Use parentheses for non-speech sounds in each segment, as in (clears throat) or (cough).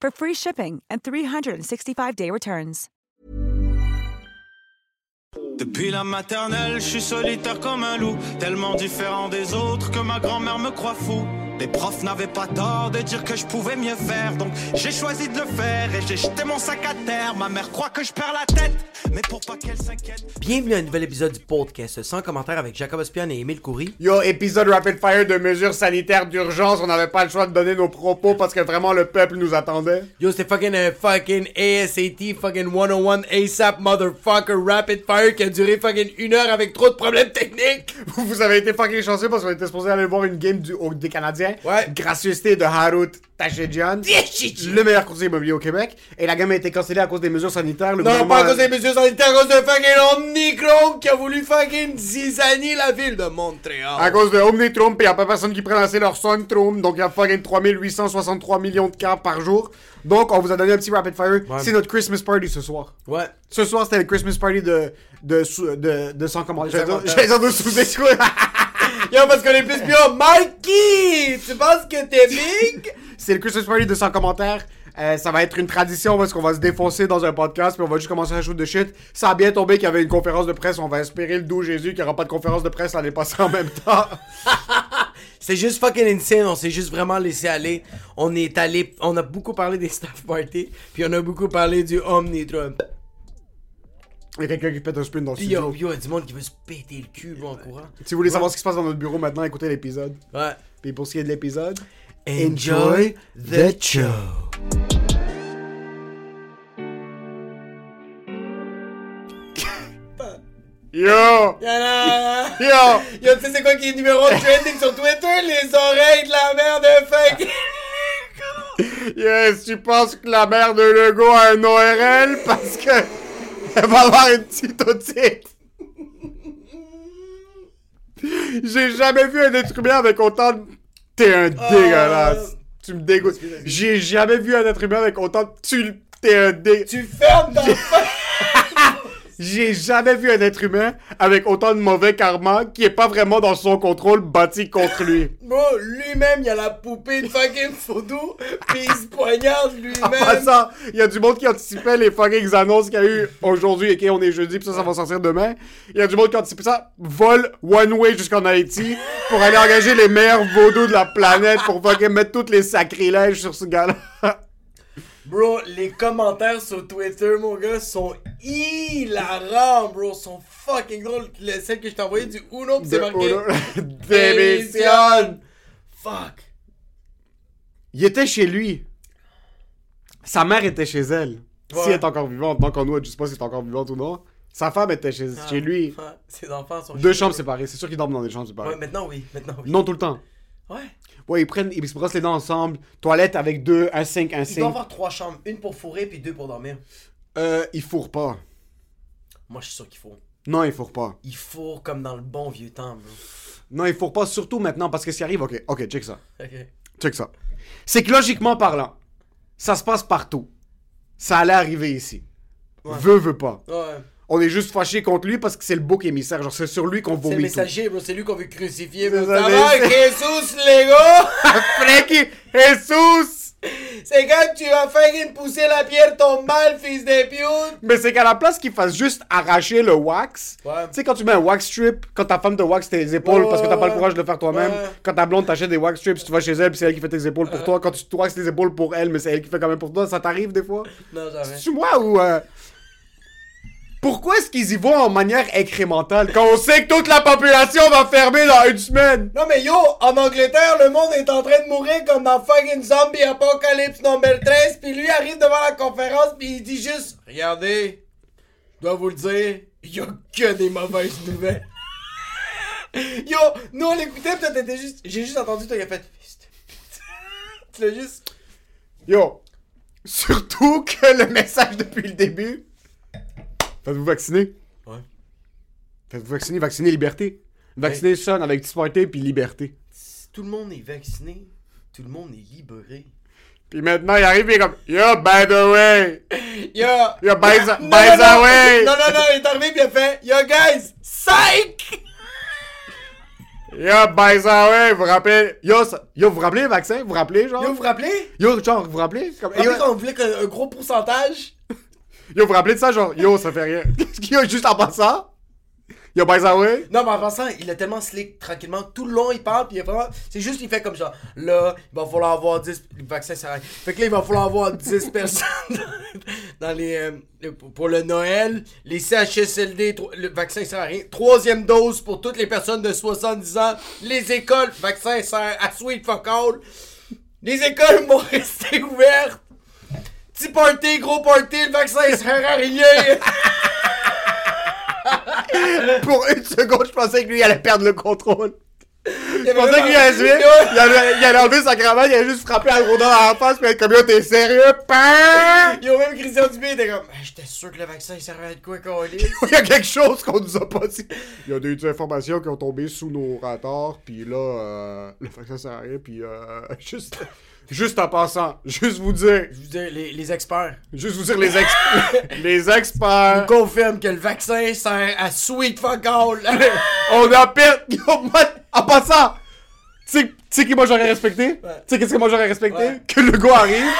for free shipping and 365-day returns. Depuis la maternelle, je suis solitaire comme un loup, tellement différent des autres que ma grand-mère me croit fou. Les profs n'avaient pas tort de dire que je pouvais mieux faire, donc j'ai choisi de le faire et j'ai jeté mon sac à terre. Ma mère croit que je perds la tête, mais pour pas qu'elle s'inquiète. Bienvenue à un nouvel épisode du podcast sans commentaire avec Jacob Ospian et Émile Coury. Yo, épisode rapid fire de mesures sanitaires d'urgence. On n'avait pas le choix de donner nos propos parce que vraiment le peuple nous attendait. Yo, c'est fucking un fucking ASAT fucking 101 ASAP motherfucker rapid fire qui a duré fucking une heure avec trop de problèmes techniques. Vous avez été fucking chanceux parce qu'on était supposé aller voir une game du, au- des Canadiens. Ouais. Gracieuseté de Harut Tachedjian. Le meilleur courtier immobilier au Québec. Et la game a été cancellée à cause des mesures sanitaires. Le Non, pas à cause des mesures sanitaires, à cause de fucking Omnicron qui a voulu fucking zizanie la ville de Montréal. À cause de Omnitrum, pis y a pas personne qui prend assez leur Suntrum, donc il y a fucking 3863 millions de cas par jour. Donc on vous a donné un petit rapid fire. C'est notre Christmas party ce soir. Ouais. Ce soir c'était le Christmas party de de sous- de, de sans commentaire. J'allais dire- de sous-écoute. (laughs) Yo, parce qu'on est plus bien. Mikey! Tu penses que t'es big? C'est le Christmas party de sans commentaires. Euh, ça va être une tradition parce qu'on va se défoncer dans un podcast puis on va juste commencer à shoot de shit. Ça a bien tombé qu'il y avait une conférence de presse. On va espérer le doux Jésus qu'il n'y aura pas de conférence de presse l'année passée en même temps. (laughs) C'est juste fucking insane, on s'est juste vraiment laissé aller. On est allé, on a beaucoup parlé des staff party, puis on a beaucoup parlé du Omnitron. Il y a quelqu'un qui pète un spoon dans le studio. yo, yo, y a du monde qui veut se péter le cul en courant. Si vous voulez savoir ce qui se passe dans notre bureau maintenant, écoutez l'épisode. Ouais. Puis pour ce qui est de l'épisode, Enjoy the show. (laughs) yo, Yana! yo. (laughs) Yo, tu sais c'est quoi qui est numéro de trending sur Twitter? Les oreilles de la mère de fake! (laughs) Yes, tu penses que la mère de Lego a un ORL parce que elle va avoir une petite otite. J'ai jamais vu un être humain avec autant de... T'es un dégueulasse. Tu me dégoûtes. J'ai jamais vu un être humain avec autant de... Tu... T'es un dé... tu fermes ta J'ai jamais vu un être humain avec autant de mauvais karma qui est pas vraiment dans son contrôle bâti contre lui. (laughs) Bro, lui-même, il a la poupée de fucking photo, pis il se poignarde lui-même. passant, il y a du monde qui anticipait les fucking annonces qu'il y a eu aujourd'hui, et on est jeudi, puis ça, ça va sortir demain. Il y a du monde qui anticipait ça, vol one way jusqu'en Haïti, pour aller engager les meilleurs vaudous de la planète pour fucking mettre tous les sacrilèges sur ce gars-là. (laughs) Bro, les commentaires sur Twitter, mon gars, sont hilarants, bro. Sont fucking drôles. Le- celle que je t'ai envoyée du Uno, pis c'est marqué. (laughs) (laughs) Démission! Fuck. Il était chez lui. Sa mère était chez elle. Si Ouais. elle est encore vivante, donc on nous, je sais pas si elle est encore vivante ou non. Sa femme était chez, chez lui. Ses enfants sont Deux chambres séparées. C'est sûr qu'ils dorment dans des chambres séparées. Ouais, maintenant oui, maintenant oui. Non tout le temps. Ouais. Ouais, ils prennent, ils se brossent les dents ensemble. Toilette avec deux, un 5, un Il 5. doit avoir trois chambres, une pour fourrer puis deux pour dormir. Euh, ils fourrent pas. Moi, je suis sûr qu'il faut. Non, ils fourrent pas. Il fourre comme dans le bon vieux temps, bro. Non, ils fourrent pas, surtout maintenant, parce que ce qui arrive, ok, ok, check ça. Ok. Check ça. C'est que logiquement parlant, ça se passe partout. Ça allait arriver ici. Veux, veux pas. Ouais. On est juste fâché contre lui parce que c'est le bouc émissaire. Genre, c'est sur lui qu'on C'est le vomit messager, bro. C'est lui qu'on veut crucifier, C'est bro. ça, va, c'est- Jesus, les gars? (laughs) Frankie, Jesus! C'est quand tu as failli me pousser la pierre tombe mal, fils de pute. Mais c'est qu'à la place qu'il fasse juste arracher le wax, Ouais. tu sais, quand tu mets un wax strip, quand ta femme te wax tes épaules Ouais, parce que t'as pas le courage de le faire toi-même, Ouais. quand ta blonde t'achète des wax strips, tu vas chez elle puis c'est elle qui fait tes épaules pour toi, quand tu te waxes tes épaules pour elle, mais c'est elle qui fait quand même pour toi, ça t'arrive des fois? Non, jamais. Tu moi ou. euh, Pourquoi est-ce qu'ils y vont en manière incrémentale? Quand on sait que toute la population va fermer dans une semaine? Non mais yo, en Angleterre, le monde est en train de mourir comme dans fucking Zombie Apocalypse number 13, puis lui arrive devant la conférence, puis il dit juste Regardez, je dois vous le dire, y a que des mauvaises nouvelles. (laughs) yo, nous on l'écoutait, pis toi t'étais juste. J'ai juste entendu, toi il a fait. (laughs) Tu l'as juste. Yo, surtout que le message depuis le début. Faites-vous vacciner. Ouais. Faites-vous vacciner, vacciner liberté. Vacciner sonne avec disparité puis liberté. Si tout le monde est vacciné, tout le monde est libéré. Puis maintenant, il arrive et il est comme Yo, by the way! (laughs) Yo! Yo, by the, (laughs) Non, by non, the non. way! Non, non, non, il est arrivé pis il a fait Yo guys, psych! Yo, by the way! Vous vous rappelez? Yo, ça- yo, vous vous rappelez le vaccin? Vous vous rappelez, genre? Yo, vous vous rappelez? Yo, genre, vous vous rappelez? Comme- Vous yo, qu'on voulait qu'un un gros pourcentage? Yo, vous vous rappelez de ça? Genre, yo, ça fait rien. (laughs) Qu'est-ce qu'il y a juste en passant? Yo, by the way? Non, mais en passant, il a tellement slick tranquillement. Tout le long, il parle, puis il a vraiment. C'est juste, il fait comme ça. Là, il va falloir avoir 10. Le vaccin, ça arrive. Fait que là, il va falloir avoir 10 (laughs) personnes dans, les. euh, pour le Noël. Les CHSLD, le vaccin, ça sert à rien. Troisième dose pour toutes les personnes de 70 ans. Les écoles, vaccin sert à sweet fuck all. Les écoles vont (laughs) rester ouvertes. Petit party, gros party, le vaccin sert à rien. Pour une seconde, je pensais que lui, il allait perdre le contrôle. Je pensais qu'il allait se mettre, il allait, il allait enlever sa cravate, il allait juste frapper à gros dans la face, puis être comme yo, t'es sérieux? Pam! Yo, même Christian Dubé était comme, j'étais sûr que le vaccin il servait à de quoi qu'on lit. (laughs) Il y a quelque chose qu'on nous a pas dit. Il y a des informations qui ont tombé sous nos radars, puis là, euh, le vaccin sert à rien, puis euh, (laughs) juste, juste en passant, juste vous dire, Je vous dis, les, les experts juste vous dire les experts, (laughs) les experts, confirment que le vaccin sert à sweet fuck all. (laughs) on a perdu, (laughs) yo, moi, en passant, tu sais, qui moi j'aurais respecté? Tu sais qu'est-ce que moi j'aurais respecté? Ouais. Que le gars arrive,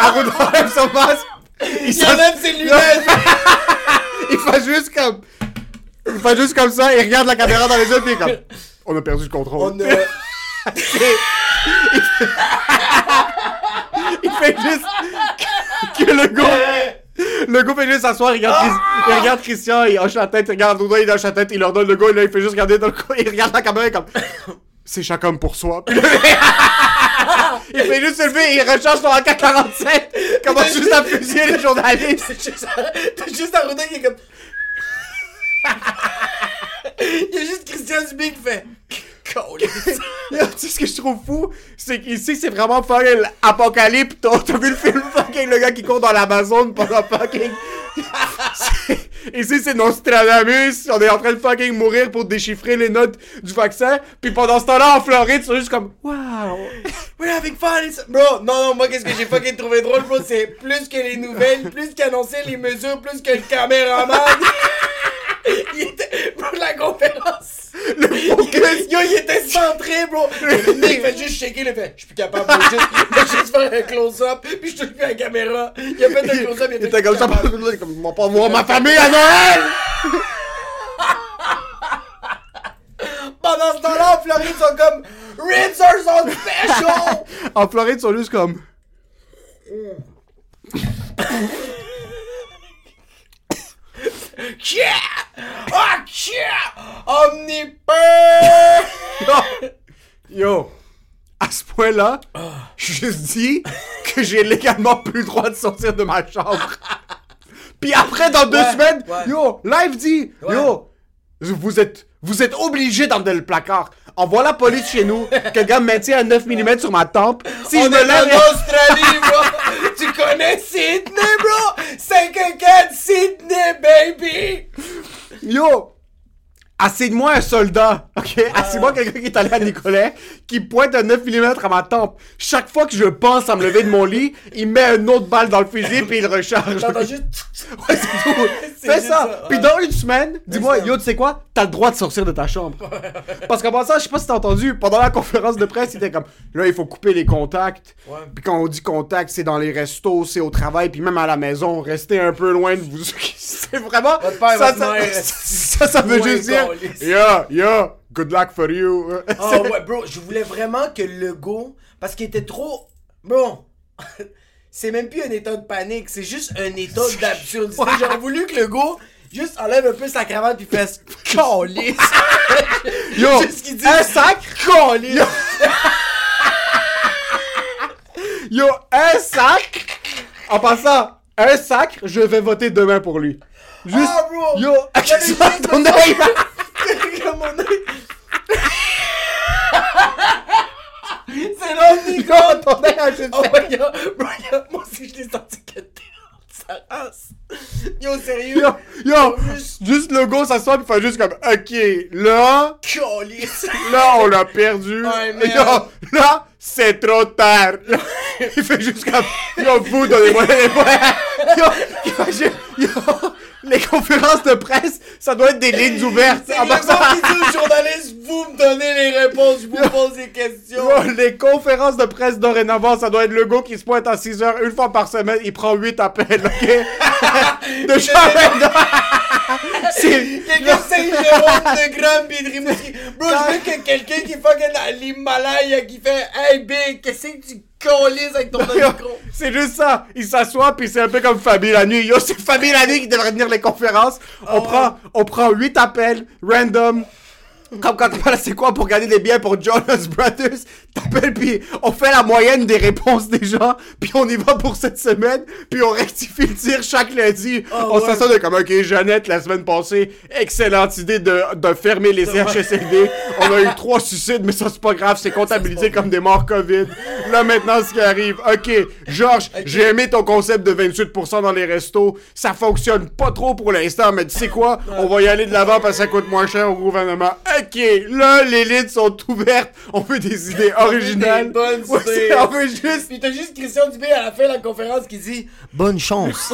Arnaud enlève son masque, il il enlève ses lunettes. il fait juste comme, il fait juste comme ça, il regarde la caméra dans les yeux, puis il est comme, on a perdu le contrôle. On a... Il fait juste que le gars. Le gars fait juste s'asseoir, il regarde, il regarde Christian, il hoche la tête, il regarde Doudou, il hoche la tête, il leur donne le gars, et là, il fait juste regarder dans le coin, il regarde la caméra, comme. C'est chacun pour soi. Puis il fait juste se lever et il recharge son AK-47. Il commence juste à fusiller les journalistes. Juste, t'as juste Arruda qui est comme... Il y a juste Christian Dubé qui fait... (laughs) Tu sais ce que je trouve fou, c'est qu'ici c'est vraiment fucking apocalypse. T'as vu le film (laughs) fucking le gars qui court dans l'Amazon pendant fucking. (laughs) C'est- Ici c'est Nostradamus, on est en train de fucking mourir pour déchiffrer les notes du vaccin. Puis pendant ce temps-là en Floride, c'est juste comme waouh. We're having fun. Bro, non, non, moi, qu'est-ce que j'ai fucking trouvé drôle, bro, c'est plus que les nouvelles, plus qu'annoncer les mesures, plus que le caméraman. il était, bro, la conférence. Le focus. Yo, il était centré, bro. Le mec fait juste shaker, il a fait, je suis plus capable, bro, juste, il va juste faire un close-up, puis je touche plus à la caméra. Il a fait un close-up, il a Il était comme ça, comme, ils vont pas voir ma famille à Noël! (laughs) Pendant ce temps-là, en Floride, ils sont comme, are on special. (laughs) En Floride, ils sont juste comme. (coughs) Yeah! Omnipeur! (laughs) Yo, à ce point-là, je dis que j'ai légalement plus le droit de sortir de ma chambre. (laughs) Puis après, dans deux Ouais, semaines, ouais. yo, live dit, yo, vous êtes, vous êtes obligé d'emmener le placard. Envoie la police chez nous, quelqu'un me maintient à 9 mm sur ma tempe. Si On me est lève, en Australie, bro! (laughs) tu connais Sydney, bro? 514 Sydney, baby! yo, Assigne-moi un soldat, ok? Assigne-moi quelqu'un qui est allé à Nicolet, qui pointe un 9 mm à ma tempe. Chaque fois que je pense à me lever de mon lit, il met une autre balle dans le fusil puis il recharge. T'entends juste. (laughs) Ouais, c'est tout. Fais ça. ça, Puis dans une semaine, dis-moi, yo, tu sais quoi? T'as le droit de sortir de ta chambre. Parce qu'en passant, je sais pas si t'as entendu, pendant la conférence de presse, il était comme, là, il faut couper les contacts. Ouais. Puis quand on dit contact, c'est dans les restos, c'est au travail, puis même à la maison, restez un peu loin de vous. (laughs) c'est vraiment. Votre père, ça, votre ça, mère, ça, ça veut juste dire. Yeah, yeah, good luck for you. Ah (laughs) ouais, bro, je voulais vraiment que le go. Parce qu'il était trop. Bro, (laughs) c'est même plus un état de panique, c'est juste un état d'absurdité. J'aurais voulu que le go juste enlève un peu sa cravate puis fasse (laughs) calice. Yo, Juste qu'il dise un sac, calice. yo, un sac? En passant, un sac, je vais voter demain pour lui. Juste, Ah, bro. yo, ton ça. Comme. C'est Yo, ton œil a juste Oh god, bro, yo, moi aussi je l'ai senti que t'es sa race. Yo, sérieux? Yo, yo, Juste juste le go s'assoit pis fait juste comme, ok, là, calice. là, on l'a perdu. Yo, là, c'est trop tard. Il fait juste comme, yo, vous, donnez-moi les réponses. Yo, juste- yo, (laughs) les conférences de presse, ça doit être des lignes ouvertes. C'est En vraiment passant- qui dit aux journalistes, vous me donnez les réponses, je vous pose des questions. Yo, les conférences de presse dorénavant, ça doit être le gars qui se pointe à 6 heures une fois par semaine, il prend 8 appels, ok? (laughs) de chaque (laughs) C'est. Quelqu'un Saint-Jérôme de Grand pis de Rimouski. Bro, je veux que quelqu'un qui fucking à l'Himalaya qui fait Hey Big, qu'est-ce que tu avec ton micro? C'est juste ça. Il s'assoit puis c'est un peu comme Fabi la nuit. Yo, c'est Fabi la nuit qui devrait venir les conférences. On prend, on prend 8 appels random. Comme quand tu parles, c'est quoi pour gagner des biens pour Jonas Brothers? T'appelles puis on fait la moyenne des réponses des gens puis on y va pour cette semaine puis on rectifie le tir chaque lundi. on ouais. s'assoit de comme, ok, Jeannette, la semaine passée, excellente idée de, de fermer les CHSLD. on a eu (laughs) trois suicides, mais ça c'est pas grave, c'est comptabilisé comme des morts COVID. Là maintenant, ce qui arrive, ok, Georges, j'ai aimé ton concept de 28% dans les restos. Ça fonctionne pas trop pour l'instant, mais tu sais quoi? On va y aller de l'avant parce que ça coûte moins cher au gouvernement. Ok, là, les lits sont ouvertes. On veut des idées (laughs) originales. Bonnes Ouais, idées. on veut juste. Pis t'as juste Christian Dubé à la fin de la conférence qui dit Bonne chance.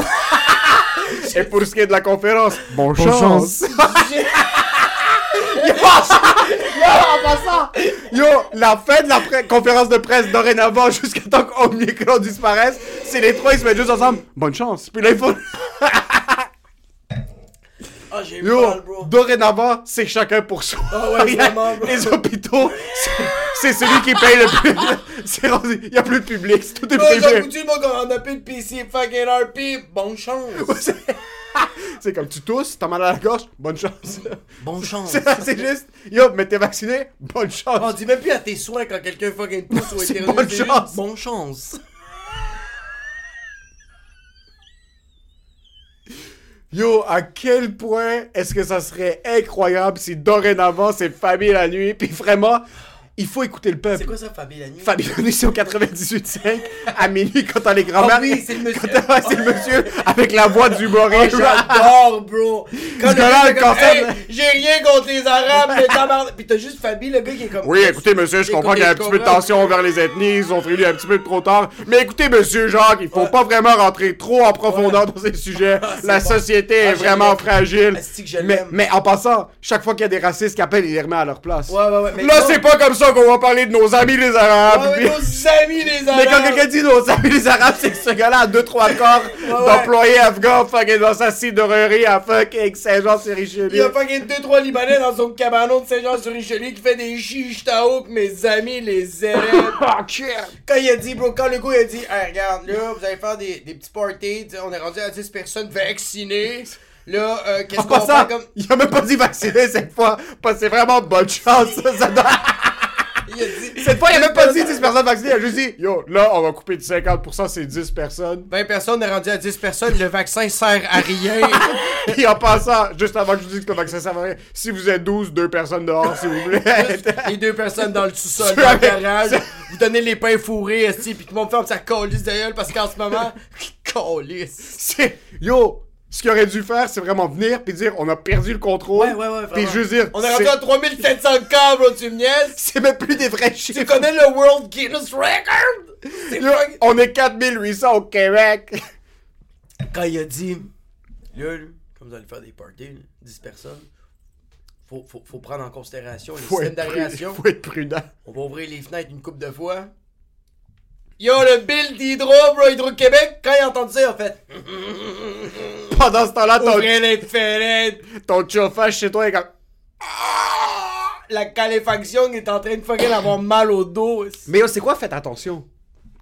(laughs) Et pour ce qui est de la conférence, bon chance. (laughs) Yo, en passant, yo, la fin de la conférence de presse dorénavant jusqu'à temps qu'Omicron disparaisse, c'est les trois, ils se mettent juste ensemble. Bonne chance. Puis là, il faut. Ah, j'ai eu Yo, mal, bro. dorénavant, c'est chacun pour soi. Ah ouais, vraiment, bro. Les hôpitaux, c'est- celui qui paye le plus. Il y a plus de public, c'est tout est j'ai privé. goûté, moi, quand on a plus de PC fucking RP, bonne chance. C'est- (laughs) C'est comme tu tousses, t'as mal à la gorge, bonne chance. Bonne chance. C'est juste, yo, mais t'es vacciné, bonne chance. On dit même plus à tes soins quand quelqu'un fucking pousse ou éternue, bonne chance. Bonne chance. Yo, à quel point est-ce que ça serait incroyable si dorénavant c'est famille la nuit, puis vraiment, il faut écouter le C'est peuple. quoi ça, Fabi la nuit? Famille la nuit, c'est au 98.5 à minuit quand t'as les grands-mères. Ah oui, c'est le monsieur. Quand c'est le monsieur avec la voix du humoriste. J'adore, bro. Quand gars le fait comme, cancer- Hey, j'ai rien contre les Arabes, mais tabarnak. Pis t'as juste Fabi, le gars qui est comme. Oui, écoutez, monsieur, je comprends qu'il y a un petit peu de tension vers les ethnies, ils ont frilé un petit peu trop tard. Mais écoutez, monsieur Jacques, il faut pas vraiment rentrer trop en profondeur dans ces sujets. (laughs) La bon. société Ah, est je vraiment fragile. Mais, en passant, chaque fois qu'il y a des racistes qui appellent, il les remet à leur place. Ouais, ouais, ouais. mais Là, c'est pas comme ça qu'on va parler de nos amis les Arabes. Ouais, ouais, puis- nos amis les Arabes. Mais quand quelqu'un dit nos amis les Arabes, c'est que ce gars-là a deux, trois corps ouais. d'employés afghans fucking dans sa cidrerie à fucking Saint-Jean-sur-Richelieu. Il y a fucking 2-3 Libanais dans son cabanon de Saint-Jean-sur-Richelieu qui fait des chiches taouk, mes amis les élèves. (laughs) Ah, quand il a dit, bro, quand le gars il a dit, hey, regarde, là, vous allez faire des, des petits parties, on est rendu à 10 personnes vaccinées. Là, euh, qu'est-ce qu'on fait comme. il a même pas dit vacciner cette fois, parce que c'est vraiment bonne chance. Ça, ça doit- Il a dit. Cette fois, il a même pas dit 10 personnes vaccinées, il a juste dit Yo, là, on va couper de 50%, c'est 10 personnes. 20 personnes, on est rendu à 10 personnes, le vaccin sert à rien. (laughs) Puis en passant, juste avant que je vous dise que le vaccin ça va rien, si vous êtes 12, deux personnes dehors, si vous voulez. les deux personnes dans le sous-sol, (laughs) dans le garage, vous donnez les pains fourrés, esti, pis tout le monde ferme sa calisse de gueule parce qu'en ce moment, (laughs) calisse. C'est. Yo, Ce qu'il aurait dû faire, c'est vraiment venir puis dire on a perdu le contrôle. Ouais, ouais, ouais, Puis juste dire On est rendu à 3700 cas, bro, tu me niaises? (laughs) c'est même plus des vrais Tu chiffres. connais le World Guinness Record? Yo, fucking- on est 4800 au Québec. (laughs) Quand il a dit, là, comme vous allez faire des parties, là, 10 personnes, faut, faut, faut prendre en considération les Faut prudent, d'aération. faut être prudent. On va ouvrir les fenêtres une coupe de fois. Yo, le bill d'Hydro, bro, Hydro-Québec, quand il a entendu ça, il a fait (laughs) Pendant ce temps-là, ton, Ouvrez les fenêtres. ton chauffage chez toi est comme. Ah! La caléfaction est en train de fucking avoir mal au dos. Mais yo, c'est quoi, faites attention?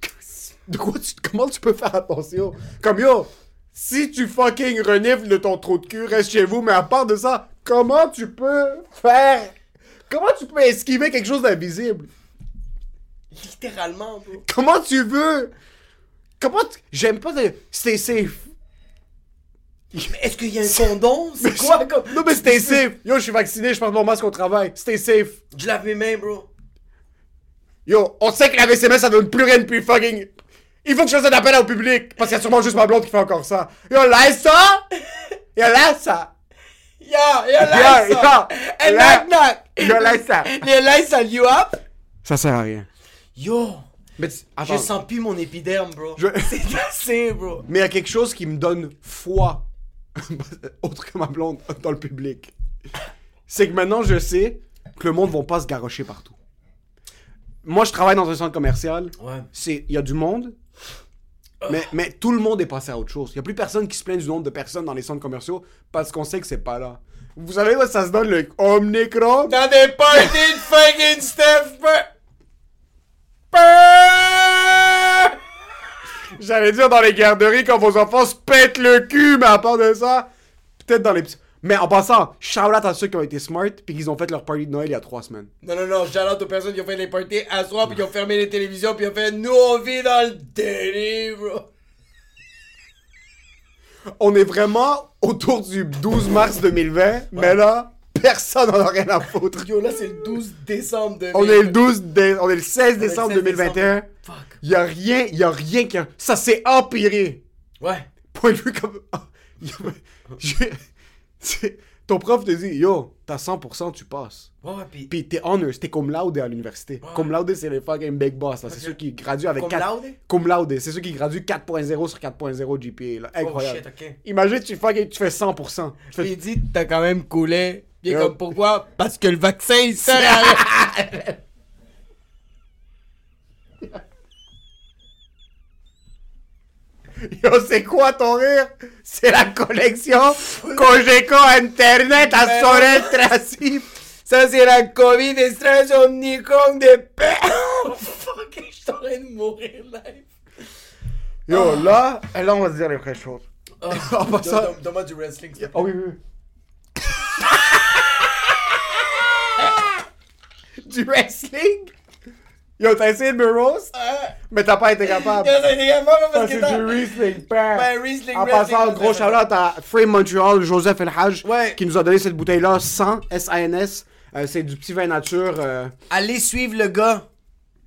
(laughs) De quoi tu, comment tu peux faire attention? Comme yo, si tu fucking renifles de ton trou de cul, reste chez vous, mais à part de ça, comment tu peux faire? Comment tu peux esquiver quelque chose d'invisible? Littéralement, bro. Comment tu veux? Comment tu... J'aime pas de... Stay safe. Mais est-ce qu'il y a un condom? (laughs) C'est quoi comme. Non mais stay safe. Yo, je suis vacciné, je porte mon masque au travail. Stay safe. Je lave mes mains, bro. Yo, on sait que la VCMS ça donne plus rien depuis fucking. Il faut que je fasse un appel au public. Parce qu'il y a sûrement juste ma blonde qui fait encore ça. Yo, là ça! (laughs) Yo, là ça! Yo, yo, là, Yo, ça. yo, là- knock. Yo, là ça! Les lights, ça you up? Ça sert à rien. Yo, Mais, je sens plus mon épiderme, bro. Je- (laughs) C'est assez, bro. Mais il y a quelque chose qui me donne foi. (laughs) Autre que ma blonde dans le public. C'est que maintenant je sais que le monde va pas se garrocher partout. Moi je travaille dans un centre commercial. Ouais. c'est il y a du monde mais, mais tout le monde est passé à autre chose. Il y a plus personne qui se plaint du nombre de personnes dans les centres commerciaux parce qu'on sait que c'est pas là. Vous savez où ça se donne le Omnicron? Dans des parties de fucking Steph, bro. J'allais dire dans les garderies quand vos enfants se pètent le cul, mais à part de ça, peut-être dans les. Mais en passant, shout out à ceux qui ont été smart puis qu'ils ont fait leur party de Noël il y a trois semaines. Non, non, non, j'allais aux personnes qui ont fait les parties à soir, puis qui ont fermé les télévisions, puis ont fait Nous, on vit dans le déni, bro. On est vraiment autour du 12 mars 2020, mais là, personne n'en a rien à foutre. Yo, là, c'est le 12 décembre de On est le 12 dé- on est le 16 décembre 16 2021. Fuck. Il y a rien, il y a rien qui a... ça s'est empiré. Ouais. Point de vue comme (laughs) je- ton prof te dit yo, t'as 100%, tu passes. Ouais, ouais, puis. Puis t'es honors, t'es cum laude à l'université. Cum laude, c'est les fucking big boss. là. C'est ceux qui graduent avec Cum 4... laude? Cum laude, c'est ceux qui graduent 4.0 sur 4.0 GPA. Là. Incroyable. Oh shit, ok. Imagine, tu, fucking, tu fais 100%. Tu fais- il dit T'as quand même coulé. Puis comme Pourquoi? Parce que le vaccin, il sert à. (laughs) Yo, c'est quoi ton rire? C'est la collection Cogeco Internet à Ben Sorel Tracy. Ça, c'est la COVID stress Omnicron de paix. (laughs) Oh fuck, je suis en train de mourir live. Yo, là, là, on va se dire les vraies choses. Oh, En passant- donne- donne- Donne-moi du wrestling, s'il te plaît. Oh oui, oui. Du wrestling? Yo, t'as essayé de me roast, Ah, mais t'as pas été capable. C'est également Ça, parce c'est que t'as. du wrestling, père. Ouais, wrestling, En passant, gros shout-out à Frame Montreal, Joseph Elhaj, Ouais. qui nous a donné cette bouteille-là sans S-A-N-S. Euh, c'est du petit vin nature. euh, Allez suivre le gars.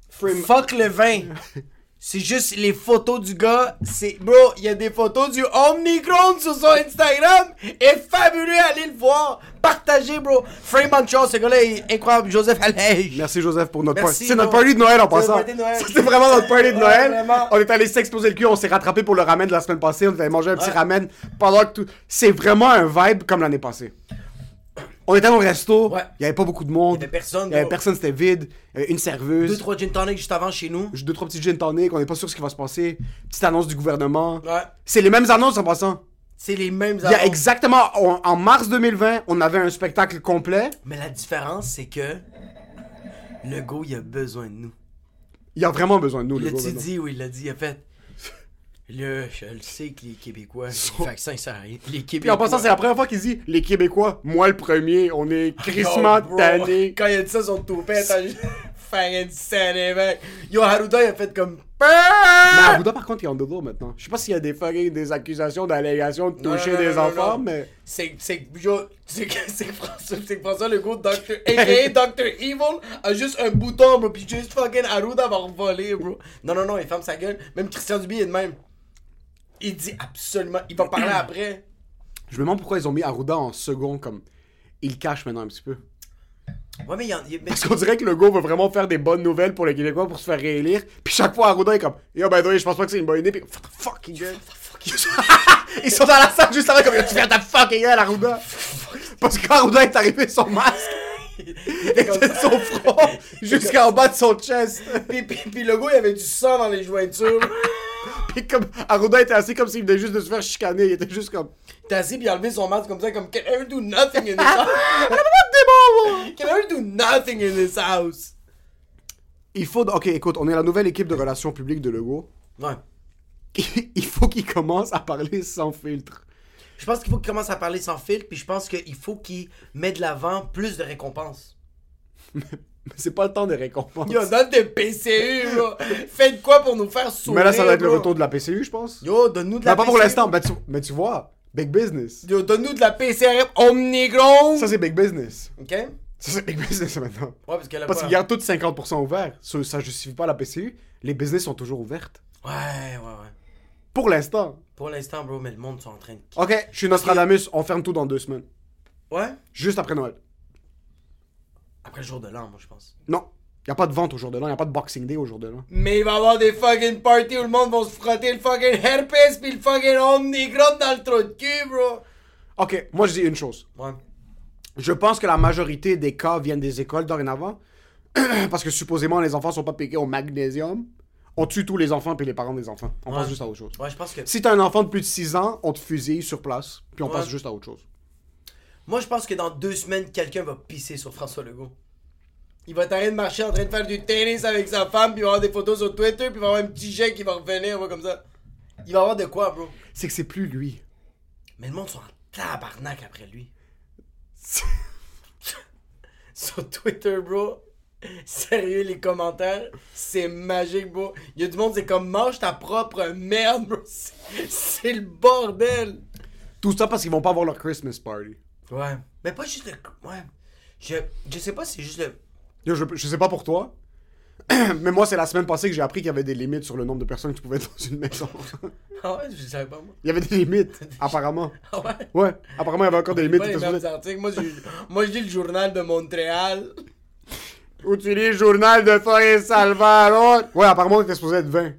Frame- Fuck le vin. (laughs) C'est juste les photos du gars. C'est bro, il y a des photos du Omnicron sur son Instagram. Et fabuleux, allez le voir. Partagez, bro. Frame Montreal, ce gars-là est incroyable. Joseph Allège. Merci Joseph pour notre Merci, party. C'est notre party de Noël en passant. C'est vraiment notre party de Noël. On est allé s'exploser le cul, on s'est rattrapé pour le ramen de la semaine passée. On est allé manger un petit Ouais. ramen pendant que tout. C'est vraiment un vibe comme l'année passée. On était au resto, il Ouais. y avait pas beaucoup de monde. Il y avait personne, Il avait personne, c'était vide. Il une serveuse. Deux, trois gin tonic juste avant chez nous. Deux, trois petits gin tonic, on n'est pas sûr ce qui va se passer. Petite annonce du gouvernement. Ouais. C'est les mêmes annonces en passant. C'est les mêmes Il y a annonces. exactement, en, en mars 2020, on avait un spectacle complet. Mais la différence, c'est que le go, il a besoin de nous. Il a vraiment besoin de nous, Il le l'a-tu gouvernement. dit ou il l'a dit? Il a fait. Là, je le sais que les Québécois, le vaccin, ça rien. Les Puis Québécois. en passant, c'est la première fois qu'il dit les Québécois, moi le premier, on est (laughs) crissement tannés. Quand il a dit ça, son toupet, t'as fucking sané, mec. Yo, Haruda, il a fait comme. Mais Arruda, par contre, il est en dodo maintenant. Je sais pas s'il y a des fucking des accusations d'allégations de Non, toucher non, des enfants, mais. C'est, c'est, yo, (laughs) c'est, que- c'est que François, François Legault, Dr. aka Dr. Evil, a juste un bouton, bro, pis juste fucking Arruda va revoler, bro. Non, non, non, il ferme sa gueule. Même Christian Dubé est de même. Il dit absolument, il va parler (clears throat) après. Je me demande pourquoi ils ont mis Arruda en second, comme. Il cache maintenant un petit peu. Ouais, mais il y a- mais- Parce qu'on dirait que le gars veut vraiment faire des bonnes nouvelles pour les Québécois pour se faire réélire. Puis chaque fois, Arruda est comme Yo, ben, je pense pas que c'est une bonne idée. Puis, what the fuck, il gueule. Ils (laughs) sont- Ils sont dans la salle juste avant, comme tu fais ta fucking gueule, Arruda. (laughs) Parce qu'Arruda est arrivé son masque. était de son front (laughs) jusqu'en bas de son chest. Puis, puis, puis il avait du sang dans les jointures. Puis comme Arruda était assis comme s'il venait juste de se faire chicaner. Il était juste comme. T'es assis, puis il a enlevé son masque comme ça, comme Can I do nothing in this house? (laughs) Can I do nothing in this house? Il faut. Ok, écoute, on est la nouvelle équipe de relations publiques de Legault. Ouais. (laughs) Il faut qu'il commence à parler sans filtre. Je pense qu'il faut qu'il commence à parler sans filtre, puis je pense qu'il faut qu'il mette de l'avant plus de récompenses. (laughs) Mais (laughs) c'est pas le temps des récompenses. Yo, donne des PCU, là. Faites quoi pour nous faire sourire? Mais là, ça va être le retour de la PCU, je pense. Yo, donne-nous de la Non, pas pour PCU. l'instant. Mais tu, mais tu vois, big business. Yo, donne-nous de la PCRM Omnigron. Ça, c'est big business. Ok? Ouais, Ça, c'est big business maintenant. parce qu'elle a Parce pas- qu'ils gardent tous 50% ouverts. Ça, ça justifie pas la PCU. Les business sont toujours ouvertes. Ouais, ouais, ouais. Pour l'instant. Pour l'instant, bro, mais le monde sont en train de. Ok, je suis Nostradamus. On ferme tout dans deux semaines. Ouais? Juste après Noël. Après le jour de l'an, moi, je pense. Non. Y a pas de vente au jour de l'an. Y a pas de Boxing Day au jour de l'an. Mais il va y avoir des fucking parties où le monde va se frotter le fucking herpes pis le fucking omnigron dans le trou de cul, bro. Ok, moi je dis une chose. Ouais. Je pense que la majorité des cas viennent des écoles dorénavant. (clears throat) Parce que supposément les enfants sont pas piqués au magnésium. On tue tous les enfants puis les parents des enfants. On Ouais. passe juste à autre chose. Ouais, je pense que. Si t'as un enfant de plus de 6 ans, on te fusille sur place, puis on Ouais. passe juste à autre chose. Moi, je pense que dans deux semaines, quelqu'un va pisser sur François Legault. Il va t'arrêter de marcher en train de faire du tennis avec sa femme, puis il va avoir des photos sur Twitter, puis il va avoir un petit jet qui va revenir, moi, comme ça. Il va avoir de quoi, bro. C'est que c'est plus lui. Mais le monde sont en tabarnak après lui. (laughs) sur Twitter, bro. Sérieux, les commentaires, c'est magique, bro. Il y a du monde, c'est comme mange ta propre merde, bro. C'est- C'est le bordel. Tout ça parce qu'ils vont pas avoir leur Christmas party. Ouais. Mais pas juste le. Ouais. Je, je sais pas si c'est juste le. Yo, je, je sais pas pour toi, (clears throat) mais moi c'est la semaine passée que j'ai appris qu'il y avait des limites sur le nombre de personnes qui pouvaient être dans une maison. (laughs) Ah ouais, je savais pas, moi. Il y avait des limites, (laughs) apparemment. Ah ouais? Ouais, apparemment il y avait encore des limites. Pas les mêmes articles. Moi, je, moi, je lis le journal de Montréal. (laughs) Ou tu lis le journal de Forêt Salvador. Ouais, apparemment, il était supposé être 20.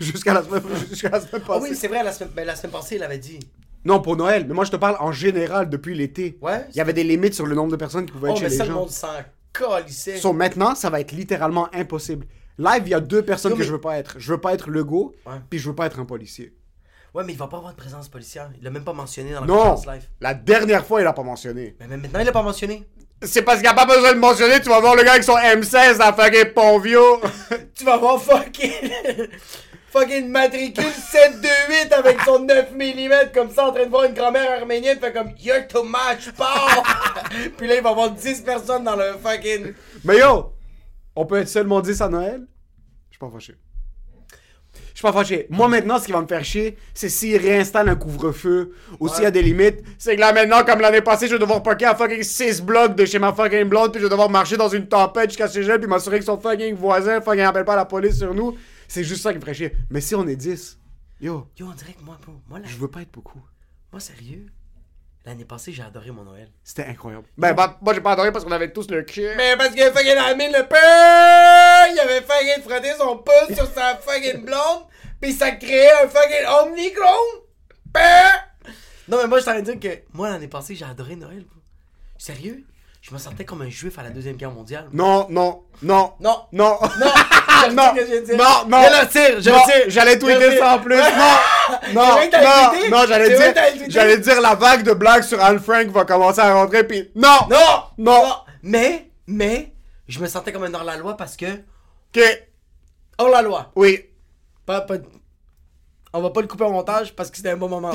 Jusqu'à la semaine, jusqu'à la semaine Ah passée. oui, c'est vrai, la semaine, ben, la semaine passée, il avait dit. Non, pour Noël. Mais moi, je te parle en général depuis l'été. Ouais? Il y avait des limites sur le nombre de personnes qui pouvaient Oh, être chez mais les ça, le gens. monde s'en calissait. So, maintenant, ça va être littéralement impossible. Live, il y a deux personnes que mais- je veux pas être. Je veux pas être Legault, Ouais. puis je veux pas être un policier. Ouais, mais il va pas avoir de présence policière. Il l'a même pas mentionné dans la Non! conférence live. La dernière fois, il a pas mentionné. Mais même maintenant, il l'a pas mentionné. C'est parce qu'il a pas besoin de mentionner, tu vas voir le gars avec son M16 dans fucking Ponvio. (laughs) Tu vas voir fucking. Fucking matricule 728 avec son 9 mm comme ça en train de voir une grand-mère arménienne fait comme You're too much, pow! (laughs) Puis là, il va avoir 10 personnes dans le fucking. Mais yo, on peut être seulement 10 à Noël? Je suis pas fâché. Je suis pas fâché. Moi maintenant, ce qui va me faire chier, c'est s'ils réinstallent un couvre-feu ou s'il y a des limites. C'est que là maintenant, comme l'année passée, je vais devoir parker à fucking 6 blocs de chez ma fucking blonde, puis je vais devoir marcher dans une tempête jusqu'à chez elle, puis m'assurer que son fucking voisin fucking appelle pas la police sur nous. C'est juste ça qui me ferait chier. Mais si on est 10, yo, Yo, on dirait que moi, bro, moi, la- je veux pas être beaucoup. moi sérieux, l'année passée, j'ai adoré mon Noël. C'était incroyable. Ben, bah, moi j'ai pas adoré parce qu'on avait tous le cul. Mais parce que fucking Amine le peur, il avait fucking frotté son pouce sur sa fucking blonde, pis ça créait un fucking omnicron. Peur. Non mais moi je t'en dire que moi l'année passée j'ai adoré Noël. bro. Sérieux? Je me sentais comme un juif à la deuxième guerre mondiale. Non, non, non, Non. non, Non. (laughs) Je non, non, non. Je le tire, je Non, le tire. J'allais tweeter ça en plus. Non, (laughs) non, non, non, j'allais dire, j'allais dire la vague de blagues sur Anne Frank va commencer à rentrer puis non, Non. non, Mais, mais, je me sentais comme un hors-la-loi parce que, ok, hors-la-loi. oui, Pas, pas... On va pas le couper au montage parce que c'était un bon moment.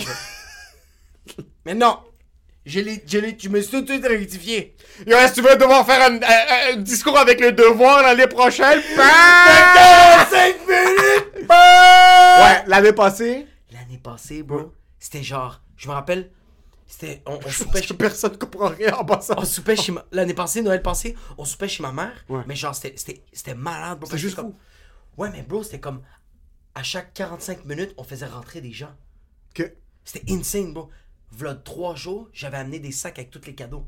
(laughs) Mais non, je, l'ai, je, l'ai, je me suis tout de suite rectifié. Yo, est-ce que tu veux devoir faire un, un- un discours avec le devoir l'année prochaine? D'accord, 5 minutes! Ouais, l'année passée, L'année passée, bro, c'était genre, je me rappelle, c'était, on, on je pense que chez, personne comprend rien en passant. on soupait chez ma, l'année passée, Noël passé, on soupait chez ma mère, Ouais. mais genre, c'était, c'était, c'était malade, bro. C'était que juste comme, ouais, mais bro, c'était comme, à chaque 45 minutes, on faisait rentrer des gens. Ok. C'était insane, bro. V'là trois jours, j'avais amené des sacs avec tous les cadeaux.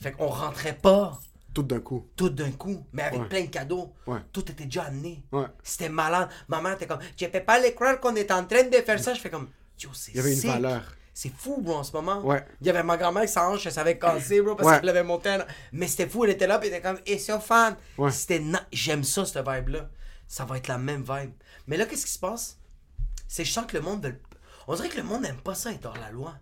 Fait qu'on rentrait pas Tout d'un coup. tout d'un coup, mais avec Ouais. plein de cadeaux. Ouais. Tout était déjà amené. Ouais. C'était malade. Maman était comme, je peux pas les croire qu'on est en train de faire ça. Je fais comme, yo, c'est Il y avait une sick. valeur. C'est fou, bro, en ce moment. Il y avait ma grand-mère qui sa hanche, elle s'avait cassé, bro, parce qu'elle avait monté un... Mais c'était fou, elle était là, puis elle était comme, et c'est fan. C'était na- J'aime ça, cette vibe-là. Ça va être la même vibe. Mais là, qu'est-ce qui se passe? C'est que je sens que le monde veut... On dirait que le monde n'aime pas ça être hors la loi.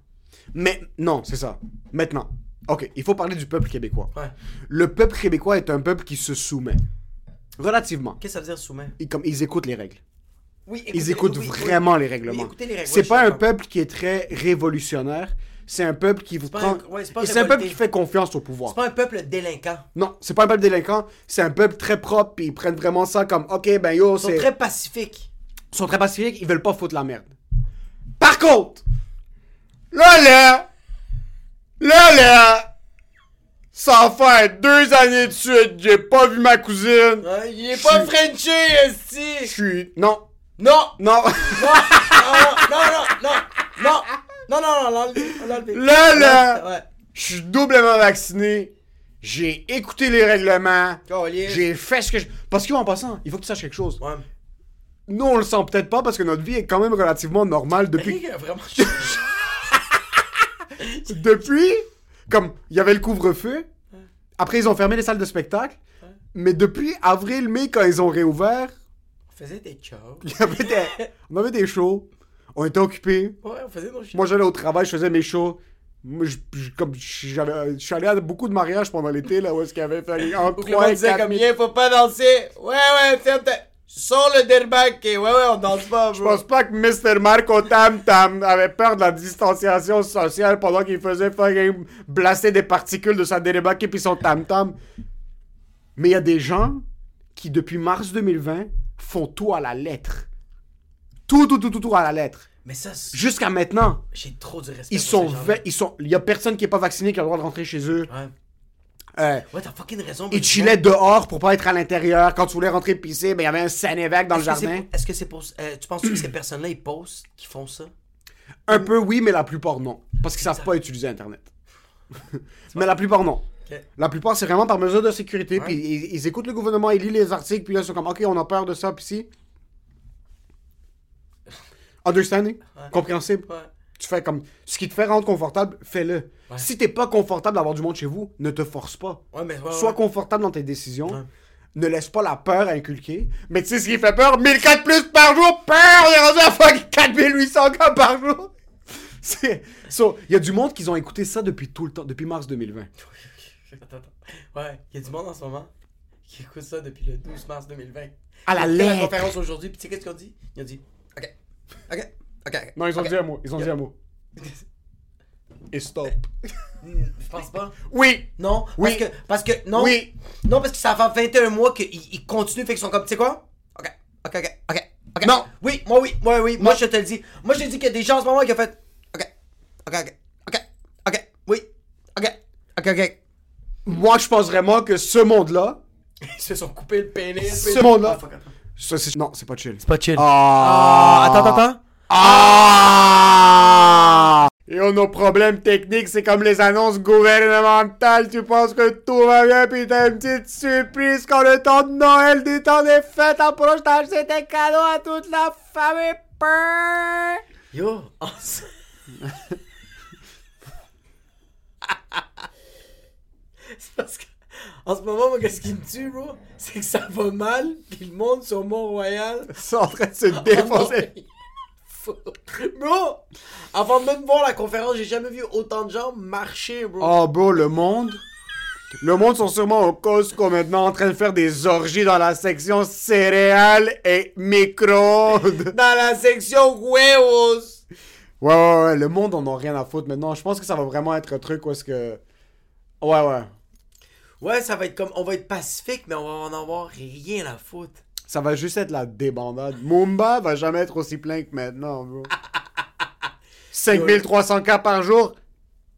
Mais non, c'est ça. Maintenant. Ok, il faut parler du peuple québécois. Ouais. Le peuple québécois est un peuple qui se soumet. Relativement. Qu'est-ce que ça veut dire, soumet? Ils, comme, ils écoutent les règles. Oui, Ils écoutez- écoutent oui, vraiment les règlements. Oui, les règles, C'est pas un peuple qui est très révolutionnaire. C'est un peuple qui vous prend. c'est c'est un peuple qui fait confiance au pouvoir. C'est pas un peuple délinquant. Non, c'est pas un peuple délinquant. C'est un peuple très propre. Puis ils prennent vraiment ça comme, ok, ben yo, Ils sont c'est. très pacifiques. Ils sont très pacifiques. Ils veulent pas foutre la merde. Par contre, là, là, là, là, ça fait deux années de suite, j'ai pas vu ma cousine. Hein, il est pas suis- Frenché, Je suis. Non, Non! non. Non, non, non, non, non, non, non, non, l'enlever, l'enlever. Là, là. Ouais. Je suis doublement vacciné. J'ai écouté les règlements. Calice. J'ai fait ce que je. Parce qu'en passant, il faut que tu saches quelque chose. Ouais. Nous, on le sent peut-être pas parce que notre vie est quand même relativement normale depuis. Eric a vraiment (laughs) depuis. Comme, il y avait le couvre-feu. Après, ils ont fermé les salles de spectacle. Mais depuis avril-mai, quand ils ont réouvert, On faisait des chows. il y avait des... on avait des shows. On était occupés. Ouais, on faisait nos shit. Moi, j'allais au travail, je faisais mes shows. Moi, je, je- comme, je suis allé à beaucoup de mariages pendant l'été, là, où est-ce qu'il y avait fait entre Donc le 3 monde et disait 4 comme, il faut pas danser. Ouais, ouais, ta... Sors le derbac, et ouais, ouais, on danse pas, Je pense pas que Mr. Marco Tam Tam avait peur de la distanciation sociale pendant qu'il faisait fucking blaster des particules de sa dérébaki puis son Tam Tam. Mais il y a des gens qui, depuis mars 2020, font tout à la lettre. Tout, tout, tout, tout, tout à la lettre. Mais ça, Jusqu'à maintenant, j'ai trop du respect ils pour sont, ces gens-là. ve- ils sont, il y a personne qui est pas vacciné qui a le droit de rentrer chez eux. Ouais. Euh, Ouais, t'as fucking raison. ils chillaient dehors pour pas être à l'intérieur. Quand tu voulais rentrer pisser, ben il y avait un Saint-Évêque dans le jardin. Est-ce que c'est pour. euh, tu penses que ces personnes-là, ils postent, qui font ça? Un peu oui, mais la plupart non. Parce qu'ils savent pas utiliser Internet. (laughs) mais la plupart non. La plupart, c'est vraiment par mesure de sécurité. Puis ils, ils écoutent le gouvernement, ils lisent les articles, puis là, ils sont comme, OK, on a peur de ça, puis si. (laughs) Understanding? Compréhensible? Ouais. Tu fais comme. Ce qui te fait rendre confortable, fais-le. Si t'es pas confortable d'avoir du monde chez vous, ne te force pas. Ouais, mais ouais, Sois ouais. confortable dans tes décisions. Ouais. Ne laisse pas la peur inculquer. Mais tu sais ce qui fait peur? 1004 plus par jour! Peur! Il est rendu à fucking 4800 cas par jour! (laughs) So, il y a du monde qui ont écouté ça depuis tout le temps, depuis mars 2020. (laughs) Attends, attends. Ouais, il y a du monde en ce moment qui écoute ça depuis le 12 mars 2020. À la lettre. conférence aujourd'hui, puis tu sais qu'est-ce qu'ils ont dit? Ils ont dit, OK, OK, OK. Non, ils ont dit un mot. Ils ont dit un mot. Et stop. Je pense pas. Oui! Non, Oui. parce que, parce que, non. Oui! Non, parce que ça fait 21 mois qu'ils ils continuent, fait qu'ils sont comme, tu sais quoi? OK, OK, OK, OK, OK. Non. Oui, moi, oui, moi, oui, moi, je te le dis. Moi, je te dis qu'il y a des gens en ce moment qui ont fait, OK, OK, OK, OK, OK, oui, OK, OK, OK. Moi, je pense vraiment que ce monde-là. Ils se sont coupés le pénis. Ce monde-là. Ah, ça, c'est- non, c'est pas chill. C'est pas chill. Ah! attends, attends, attends. Ah! Et on a nos problèmes techniques, c'est comme les annonces gouvernementales. Tu penses que tout va bien, puis t'as une petite surprise quand le temps de Noël, du temps des fêtes approche, t'as acheté tes cadeaux à toute la famille. Yo, (laughs) en ce- (laughs) c'est parce que en ce moment, moi, qu'est-ce qui me tue, bro? C'est que ça va mal, puis le monde sur Mont-Royal. C'est en train de se (laughs) défoncer. (laughs) bro! Avant même de voir la conférence, j'ai jamais vu autant de gens marcher, bro. Oh, bro, le monde? Le monde sont sûrement au Costco maintenant en train de faire des orgies dans la section céréales et micro-ondes. (laughs) Dans la section huevos! Ouais, ouais, ouais, le monde en a rien à foutre maintenant. Je pense que ça va vraiment être un truc où est-ce que. Ouais, ouais. Ouais, ça va être comme. On va être pacifique, mais on va en avoir rien à foutre. Ça va juste être la débandade. Mumba va jamais être aussi plein que maintenant, bro. (laughs) 5300 cas par jour.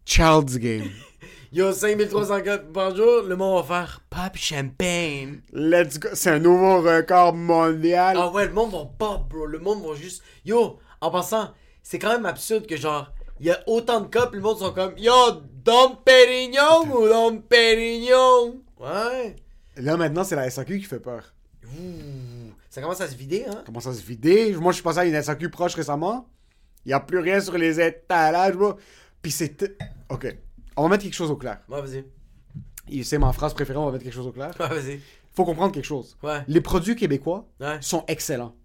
Child's game. (laughs) Yo, 5304 par jour, le monde va faire pop champagne. Let's go. C'est un nouveau record mondial. Ah ouais, le monde va pop, bro. Le monde va juste. Yo, en passant, c'est quand même absurde que genre, il y a autant de cas, puis le monde sont comme Yo, Dom Pérignon ou Dom Pérignon Ouais. Là, maintenant, c'est la SAQ qui fait peur. Ouh, ça commence à se vider, hein? Commence à se vider. Moi, je suis passé à une SAQ proche récemment. Il n'y a plus rien sur les étalages, bro. Puis c'est... OK. On va mettre quelque chose au clair. Ouais, vas-y. Et C'est ma phrase préférée, on va mettre quelque chose au clair. Ouais, vas-y. Faut comprendre quelque chose. Ouais. Les produits québécois Ouais. sont excellents.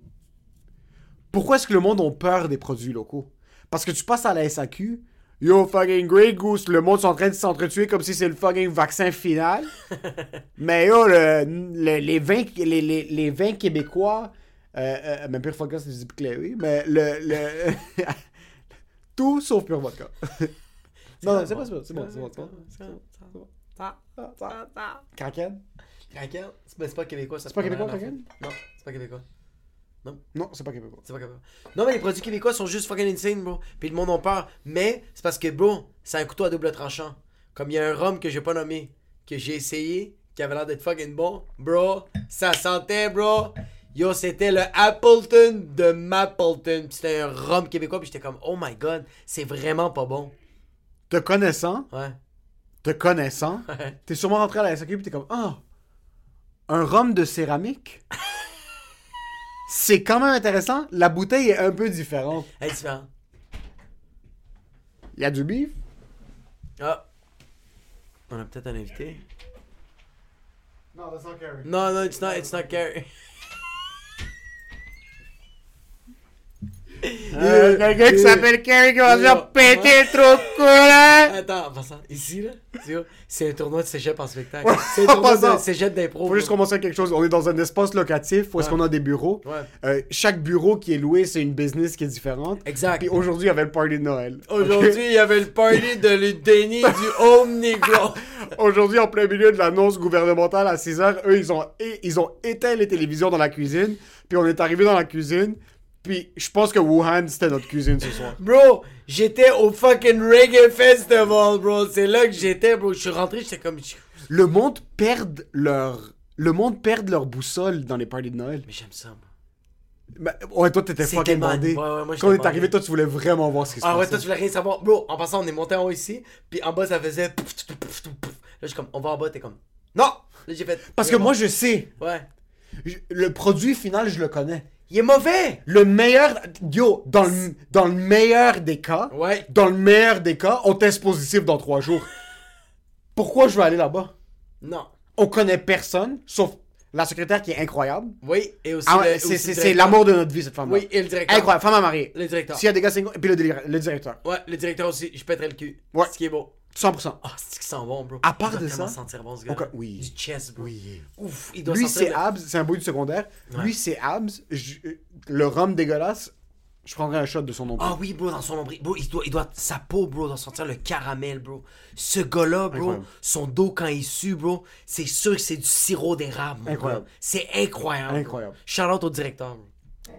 Pourquoi est-ce que le monde a peur des produits locaux? Parce que tu passes à la SAQ, yo fucking Grey Goose, le monde est en train de s'entretuer comme si c'est le fucking vaccin final. (laughs) Mais yo, le- le- les, vins, les, les, les vins québécois, euh, euh, même pire vodka, c'est du Clary, mais le. le (laughs) tout sauf pure vodka. (laughs) non, non, c'est pas ça, c'est bon, c'est bon, c'est bon. C'est bon, c'est bon. Kraken? Kraken? C'est c'est pas québécois, ça. C'est pas québécois, Kraken? Non, c'est pas québécois. Non, c'est pas québécois. C'est pas québécois. Non, mais les produits québécois sont juste fucking insane, bro. Puis le monde en peur. Mais c'est parce que, bro, c'est un couteau à double tranchant. Comme il y a un rhum que j'ai pas nommé, que j'ai essayé, qui avait l'air d'être fucking bon. Bro, ça sentait, bro. Yo, c'était le Appleton de Mapleton. Puis C'était un rhum québécois. Puis j'étais comme, oh my god, c'est vraiment pas bon. Te connaissant, Ouais. te connaissant, (laughs) Ouais. t'es sûrement rentré à la SAQ pis t'es comme Ah, un rhum de céramique? (laughs) C'est quand même intéressant. La bouteille est un peu différente. Hey, différent. Il y a du beef? Ah. On a peut-être un invité. Non, that's not Carrie. Non, non, it's not, it's not Gary. Euh, quelqu'un qui s'appelle Carrie qui va Yo. dire péter le trou de. Attends, en passant, ici, là, tu vois, c'est un tournoi de cégep en spectacle. Ouais, C'est un tournoi de cégep d'impro. Faut juste commencer avec quelque chose. On est dans un espace locatif où est-ce qu'on a des bureaux. Ouais. Euh, chaque bureau qui est loué, c'est une business qui est différente. Exact. Puis aujourd'hui, il y avait le party de Noël. Aujourd'hui, il y avait le party de l'Udénie du Home Negro. (laughs) Aujourd'hui, en plein milieu de l'annonce gouvernementale à 6 heures, eux, ils ont, ils ont éteint les télévisions dans la cuisine. Puis on est arrivé dans la cuisine. Puis je pense que Wuhan, c'était notre cuisine ce soir. Bro, j'étais au fucking Reggae Festival, bro. C'est là que j'étais, bro. Je suis rentré, j'étais comme. Le monde perd leur... Le monde perd leur boussole dans les parties de Noël. Mais j'aime ça, moi. Ben, ouais, toi, t'étais fucking bandé. Ouais, ouais, moi, Quand on est arrivé, toi, tu voulais vraiment voir ce qui se Ah ouais, passait. toi, tu voulais rien savoir. Bro, en passant, on est monté en haut ici. Puis en bas, ça faisait. Là, je suis comme, on va en bas, t'es comme. Non! Là, j'ai fait. Parce que moi, je sais. Ouais. Je- Le produit final, je le connais. Il est mauvais! Le meilleur... Yo, dans le, dans le meilleur des cas... Ouais. Dans le meilleur des cas, on teste positif dans trois jours. Pourquoi je veux aller là-bas? Non. On connaît personne, sauf la secrétaire qui est incroyable. Oui, et aussi. Ah c'est- l'amour de notre vie, cette femme Oui, et le directeur. Incroyable, femme à marier. Le directeur. S'il y a des gars singles, et puis le, le directeur. Ouais, le directeur aussi, je pèterais le cul. Ouais. Ce qui est beau. 100%. Ah, c'est qui sent bon, bro? À part il doit de ça, sentir bon, ce gars. oui. Du chest, bro. Oui. Ouf, il doit Lui, c'est le- abs, c'est un bout du secondaire. Ouais. Lui, c'est abs. Je- le rhum dégueulasse, je prendrais un shot de son nom. Ah oui, bro, dans son nombril. Bro, il doit, il doit, sa peau, bro, doit sentir le caramel, bro. Ce gars-là, bro, Incroyable. son dos quand il sue, bro, c'est sûr que c'est du sirop d'érable, Incroyable. C'est incroyable. Incroyable. Out au directeur, bro.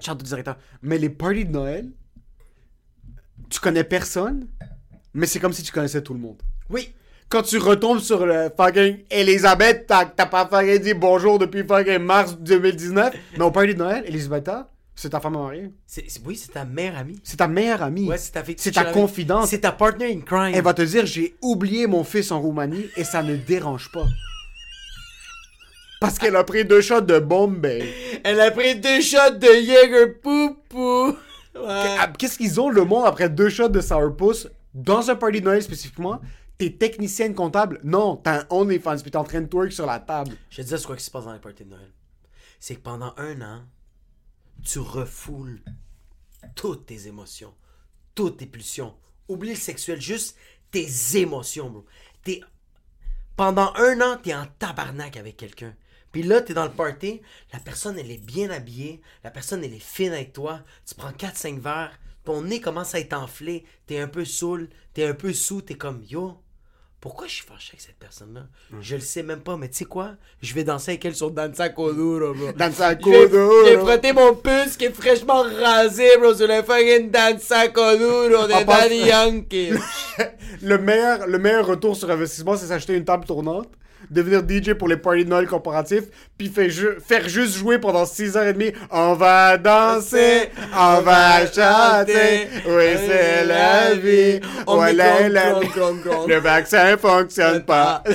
Chante au directeur. Mais les parties de Noël, tu connais personne, mais c'est comme si tu connaissais tout le monde. Oui. Quand tu retombes sur le fucking Elisabeth, t'as pas fucking dit bonjour depuis fucking mars 2019. Mais au party de Noël, Elisabetta, c'est ta femme à marier. C'est, oui, c'est ta meilleure amie. C'est ta meilleure amie. Ouais, c'est ta. C'est ta confidente. C'est ta partner in crime. Elle va te dire j'ai oublié mon fils en Roumanie et ça ne dérange pas. Parce qu'elle a pris deux shots de Bombay. Elle a pris deux shots de Jäger Poupou. Ouais. Qu'est-ce qu'ils ont le monde après deux shots de Sourpuss? Dans un party de Noël spécifiquement? T'es technicienne comptable? Non, t'as un OnlyFans puis t'es en train de twerk sur la table. Je te dis c'est quoi qui se passe dans les parties de Noël. C'est que pendant un an, tu refoules toutes tes émotions, toutes tes pulsions. Oublie le sexuel, juste tes émotions, bro. T'es... Pendant un an, t'es en tabarnak avec quelqu'un. Puis là, t'es dans le party, la personne, elle est bien habillée, la personne, elle est fine avec toi, tu prends 4-5 verres, ton nez commence à être enflé, t'es un peu saoul, t'es un peu sous, t'es comme, yo, pourquoi je suis fâché avec cette personne-là? Je le sais même pas, mais tu sais quoi? Je vais danser avec elle sur Danza Kuduro, bro. (laughs) Danza. Je vais frotter mon puce qui est fraîchement rasé, bro, sur le fucking Danza Kuduro de Daddy Yankee. (laughs) Le meilleur, le meilleur retour sur investissement, c'est s'acheter une table tournante. Devenir DJ pour les parties de Noël corporatifs, puis fait ju- faire juste jouer pendant 6h30. On va danser, on va chanter, oui, c'est la vie. On gronde, gronde. Le vaccin fonctionne pas. (laughs)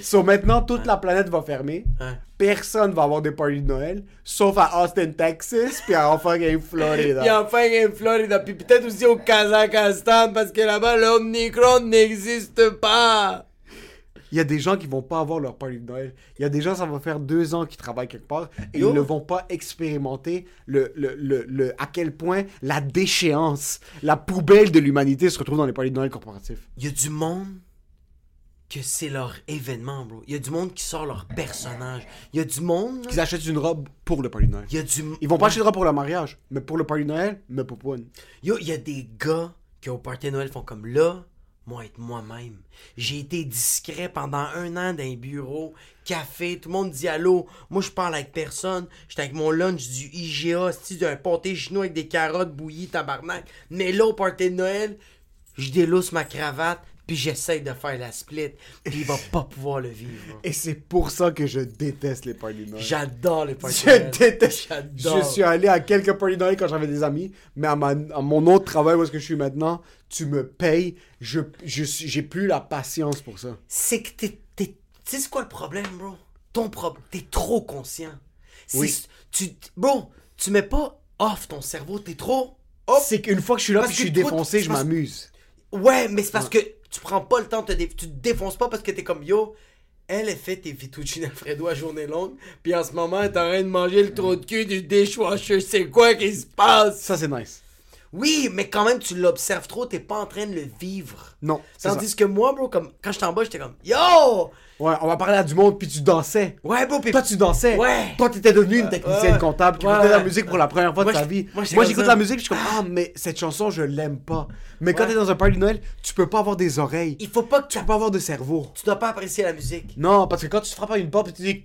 (laughs) So maintenant, toute la planète va fermer. Ouais. Personne va avoir des parties de Noël, sauf à Austin, Texas, puis à fucking Florida. (laughs) Puis enfin en Floride, puis peut-être aussi au Kazakhstan, parce que là-bas, l'Omnicron n'existe pas. Il y a des gens qui vont pas avoir leur party de Noël. Il y a des gens, ça va faire deux ans qu'ils travaillent quelque part et Yo. ils ne vont pas expérimenter le, le, le, le- à quel point la déchéance, la poubelle de l'humanité se retrouve dans les parties de Noël corporatifs. Il y a du monde que c'est leur événement, bro. Il y a du monde qui sort leur personnage. Il y a du monde. Ils achètent une robe pour le party de Noël. Il y a du. Ils vont pas acheter une robe pour le mariage, mais pour le party de Noël, mais pour une. Yo, il y a des gars qui au party de Noël font comme là, moi être moi-même. J'ai été discret pendant un an dans un bureau, café, tout le monde dit allô. Moi je parle avec personne. J'étais avec mon lunch du IGA, style d'un pâté chinois avec des carottes bouillies, tabarnak. Mais là au party de Noël, je délousse ma cravate, puis j'essaye de faire la split, puis il va pas pouvoir le vivre. Et c'est pour ça que je déteste les parties Noël. J'adore les parties Je de Noël. déteste. J'adore. Je suis allé à quelques parties Noël quand j'avais des amis, mais à, ma- à mon autre travail où est-ce que je suis maintenant, tu me payes, je, je j'ai plus la patience pour ça. c'est que t'es. t'es- Tu sais, c'est quoi le problème, bro? Ton problème, t'es trop conscient. Oui. Tu, bro, tu mets pas off ton cerveau, t'es trop. C'est qu'une fois que je suis là puis je suis défoncé, je m'amuse. Ouais, mais c'est parce que tu prends pas le temps te. Tu te défonces pas parce que t'es comme yo. Elle, elle fait tes fettuccine Alfredo à journée longue, puis en ce moment, elle est en train de manger le trou de cul du dishwasher. C'est quoi qui se passe? Ça, c'est nice. Oui, mais quand même, tu l'observes trop, t'es pas en train de le vivre. Non, c'est ça. Tandis que moi, bro, comme quand j'étais en bas, j'étais comme Yo! Ouais, on va parler à du monde puis tu dansais. Ouais, bro, pis Toi, tu dansais. Ouais. Toi, t'étais devenu une technicienne ouais. comptable qui Ouais, écoutait la musique pour la première fois Moi, de ta vie. moi, j'écoute la musique puis je suis comme, ah, mais cette chanson, je l'aime pas. Mais quand t'es dans un party de Noël, tu peux pas avoir des oreilles. il faut pas que tu Tu peux pas avoir de cerveau. tu dois pas apprécier la musique. Non, parce que quand tu frappes à une porte et tu dis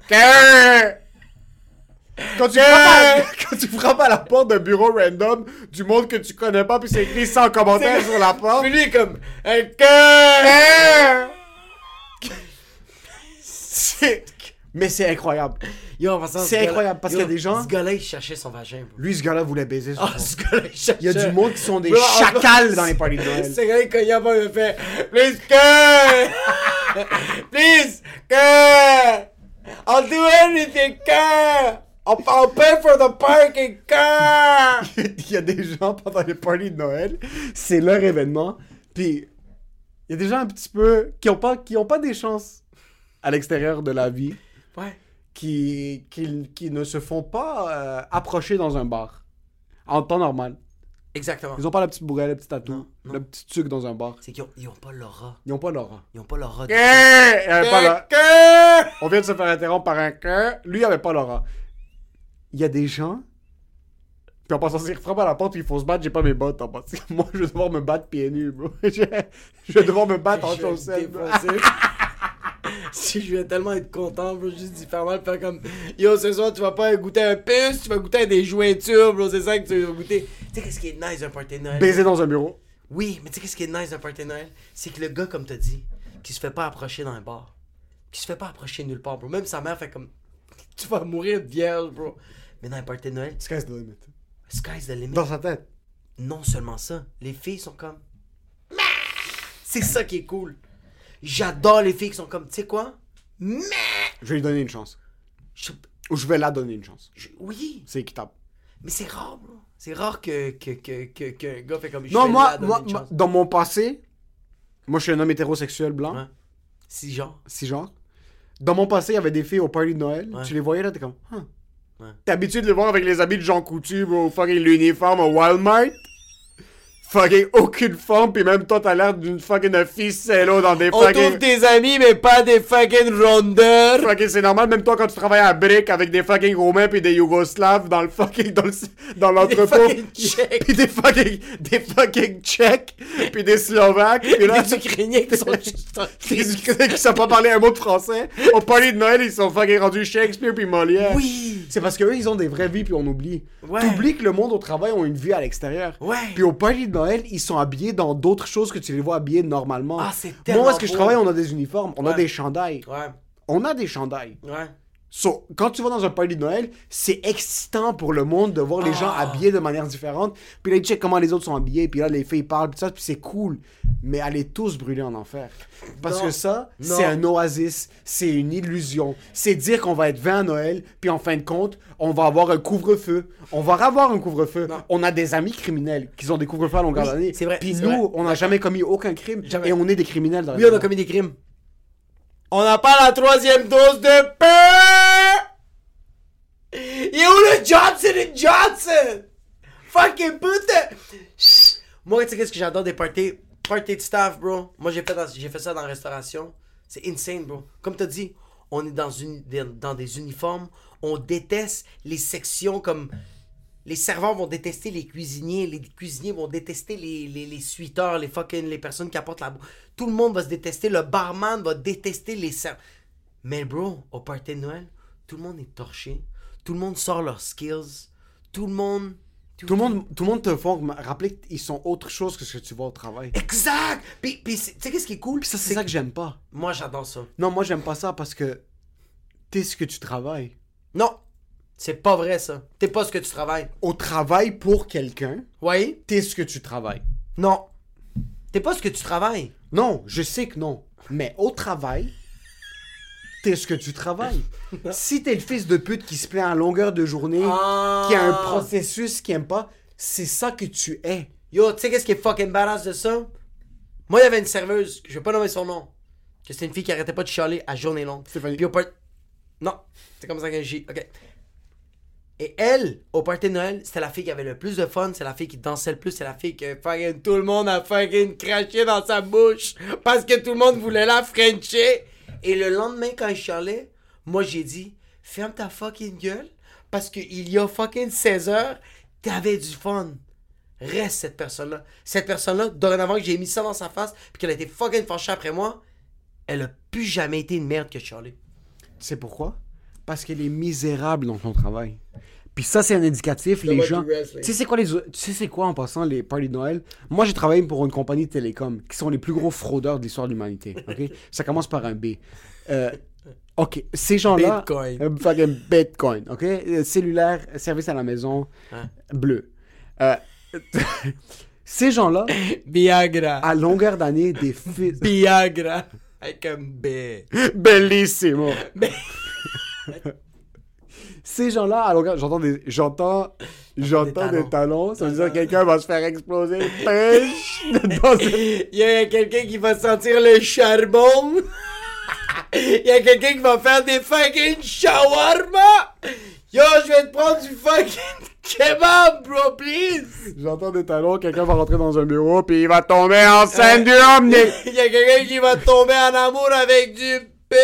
quand tu, frappes à, (laughs) quand tu frappes à la porte d'un bureau random du monde que tu connais pas puis c'est écrit sans commentaire sur la porte. Puis lui, comme un cœur! C'est- Mais c'est incroyable. C'est ce incroyable, parce qu'il y a des gens- Ce gars-là, il cherchait son vagin, bro. Lui, ce gars-là voulait baiser. ce gars-là, il cherchait. Il y a du monde qui sont des Bro, chacals dans les parties de Noël. Ce gars-là, il cognait pas, il fait Please, cœur! (laughs) Please, cœur! I'll do anything, cœur! I'll, pay for the parking, (laughs) cœur! il y a des gens pendant les parties de Noël, c'est leur événement. Puis il y a des gens un petit peu qui ont pas qui ont pas des chances à l'extérieur de la vie, Ouais. qui qui, qui ne se font pas euh, approcher dans un bar en temps normal. Exactement. Ils ont pas la petite bourrelle, le petit tatou, le petit truc dans un bar. C'est qu'ils ont, ils ont pas l'aura. Ils ont pas l'aura. Ils ont pas l'aura. On vient de se faire interrompre par un cœur. Lui, il avait pas l'aura. Il y a des gens. Puis en passant, s'ils frappent à la porte, puis il faut se battre, j'ai pas mes bottes en passant. (laughs) Moi, je vais devoir me battre pieds nus, bro. je, (laughs) je vais devoir me battre en chaussettes. (laughs) si je vais tellement être content, bro, juste d'y faire mal, faire comme Yo, ce soir, tu vas pas goûter un puce, tu vas goûter à des jointures, bro, c'est ça que tu vas goûter. Tu sais, qu'est-ce qui est nice d'un party Noël? Baiser dans un bureau. Oui, mais tu sais, qu'est-ce qui est nice d'un party Noël? C'est que le gars, comme t'as dit, qui se fait pas approcher dans un bar, qui se fait pas approcher nulle part, bro. Même sa mère fait comme Tu vas mourir de vierge, bro. Mais dans un party de Noël, Sky's the limit. sky's the limit. Dans sa tête. Non seulement ça, les filles sont comme. C'est ça qui est cool. J'adore les filles qui sont comme, tu sais quoi? Mais. Je vais lui donner une chance. Je- Ou je vais la donner une chance. je- oui, C'est équitable. mais c'est rare, bro. C'est rare que, que, que, que, qu'un gars fait comme. je Non, moi, moi, dans mon passé, moi, je suis un homme hétérosexuel blanc, Ouais. Si, genre. si genre. Dans mon passé, il y avait des filles au party de Noël. Ouais. Tu les voyais là, t'es comme, Huh. Ouais. T'es de les voir avec les habits de Jean Coutu, bro, fucking l'uniforme au Walmart? Fucking aucune forme, puis même toi, t'as l'air d'une fucking ficello dans des On trouve fucking. des amis, mais pas des fucking rondeurs. Fucking, c'est normal, même toi, quand tu travailles à Brick avec des fucking Roumains puis des Yougoslaves dans le fucking, dans le- dans l'entrepôt. fucking (laughs) Tchèques. Puis des fucking, des fucking Tchèques, puis des Slovaques, puis là. Des Ukrainiens qui sont juste (laughs) des Ukrainiens qui savent pas parler un mot de français. Au party de Noël, ils sont fucking rendus Shakespeare puis Molière. Oui. C'est parce qu'eux, ils ont des vraies vies puis on oublie. Ouais. T'oublies que le monde au travail ont une vie à l'extérieur. Ouais. Puis au party de Noël, ils sont habillés dans d'autres choses que tu les vois habillés normalement. Ah, c'est Moi, est-ce que je beau. travaille, on a des uniformes, on a Ouais. des chandails. Ouais, On a des chandails. ouais. So, quand tu vas dans un party de Noël, c'est excitant pour le monde de voir les gens Ah. habillés de manière différente. Puis là, ils checkent comment les autres sont habillés. Puis là, les filles parlent. Puis ça, puis c'est cool. Mais allez tous brûler en enfer. Parce Non. que ça, c'est un oasis. C'est une illusion. C'est dire qu'on va être 20 à Noël. Puis en fin de compte, on va avoir un couvre-feu. On va avoir un couvre-feu. On a des amis criminels qui ont des couvre-feux à longueur Oui, d'année. c'est vrai, Puis nous, vrai. on n'a jamais commis aucun crime. Jamais. Et on est des criminels dans Oui, on a commis des crimes. On n'a pas la troisième dose de pain! Il est où le Johnson Johnson? Fucking putain! Chut. Moi, tu sais qu'est-ce que j'adore des parties? Party de staff, bro. Moi, j'ai fait, ça dans la restauration. C'est insane, bro. Comme t'as dit, on est dans des uniformes. On déteste les sections comme... Les serveurs vont détester les cuisiniers, les cuisiniers vont détester les, les, les suiteurs, les fucking les personnes qui apportent la bouffe. Tout le monde va se détester, le barman va détester les serveurs. Mais bro, au party de Noël, tout le monde est torché. Tout le monde sort leurs skills. Tout le monde. Tout le monde, tout le monde te font rappeler qu'ils sont autre chose que ce que tu vois au travail. Exact! Puis, puis tu sais qu'est-ce qui est cool? Puis ça, c'est ça que j'aime pas. Moi, j'adore ça. Non, moi, j'aime pas ça parce que t'es ce que tu travailles. Non, c'est pas vrai ça. T'es pas ce que tu travailles. Au travail pour quelqu'un, Oui? t'es ce que tu travailles. Non. T'es pas ce que tu travailles. Non, je sais que non. Mais au travail, t'es ce que tu travailles. (laughs) si t'es le fils de pute qui se plaint à longueur de journée, Ah. qui a un processus qu'il aime pas, c'est ça que tu es. Yo, tu sais qu'est-ce qui est fucking badass de ça? Moi, il y avait une serveuse, je vais pas nommer son nom, que c'était une fille qui arrêtait pas de chialer à journée longue. Stéphanie. Puis au part... Non, c'est comme ça qu'elle J. Ok. Et elle, au party de Noël, c'était la fille qui avait le plus de fun, c'est la fille qui dansait le plus, c'est la fille que fucking tout le monde a fucking craché dans sa bouche parce que tout le monde voulait la frencher. Et le lendemain, quand il chialait, moi j'ai dit, ferme ta fucking gueule parce qu'il y a fucking 16 heures, t'avais du fun. Reste cette personne-là. Cette personne-là, dorénavant que j'ai mis ça dans sa face, puis qu'elle a été fucking fâchée après moi, elle a plus jamais été une merde que Charlie. Sais pourquoi? Parce qu'elle est misérable dans son travail. Puis ça, c'est un indicatif. Les gens. Tu sais, c'est quoi, les... tu sais c'est quoi en passant les parties de Noël? Moi, j'ai travaillé pour une compagnie de télécom qui sont les plus gros fraudeurs de l'histoire de l'humanité. (laughs) ok? ça commence par un B. Euh, ok, ces gens-là. Bitcoin. Euh, fucking Bitcoin. Ok? Euh, Cellulaire, service à la maison, Hein? bleu. (laughs) Ces gens-là, (laughs) Viagra. à longueur d'année, des fils. Viagra. Avec un B. Bellissimo. Ces gens-là, longueur, j'entends des, j'entends, j'entends Des des talons. Ça veut dire que quelqu'un va se faire exploser pêche (laughs) dans Il y a quelqu'un qui va sentir le charbon. Il y a quelqu'un qui va faire des fucking shawarma. Yo, je vais te prendre du fucking kebab, bro, please. J'entends des talons, quelqu'un va rentrer dans un bureau puis il va tomber enceinte du omni. (laughs) Il y a quelqu'un qui va tomber en amour avec du P.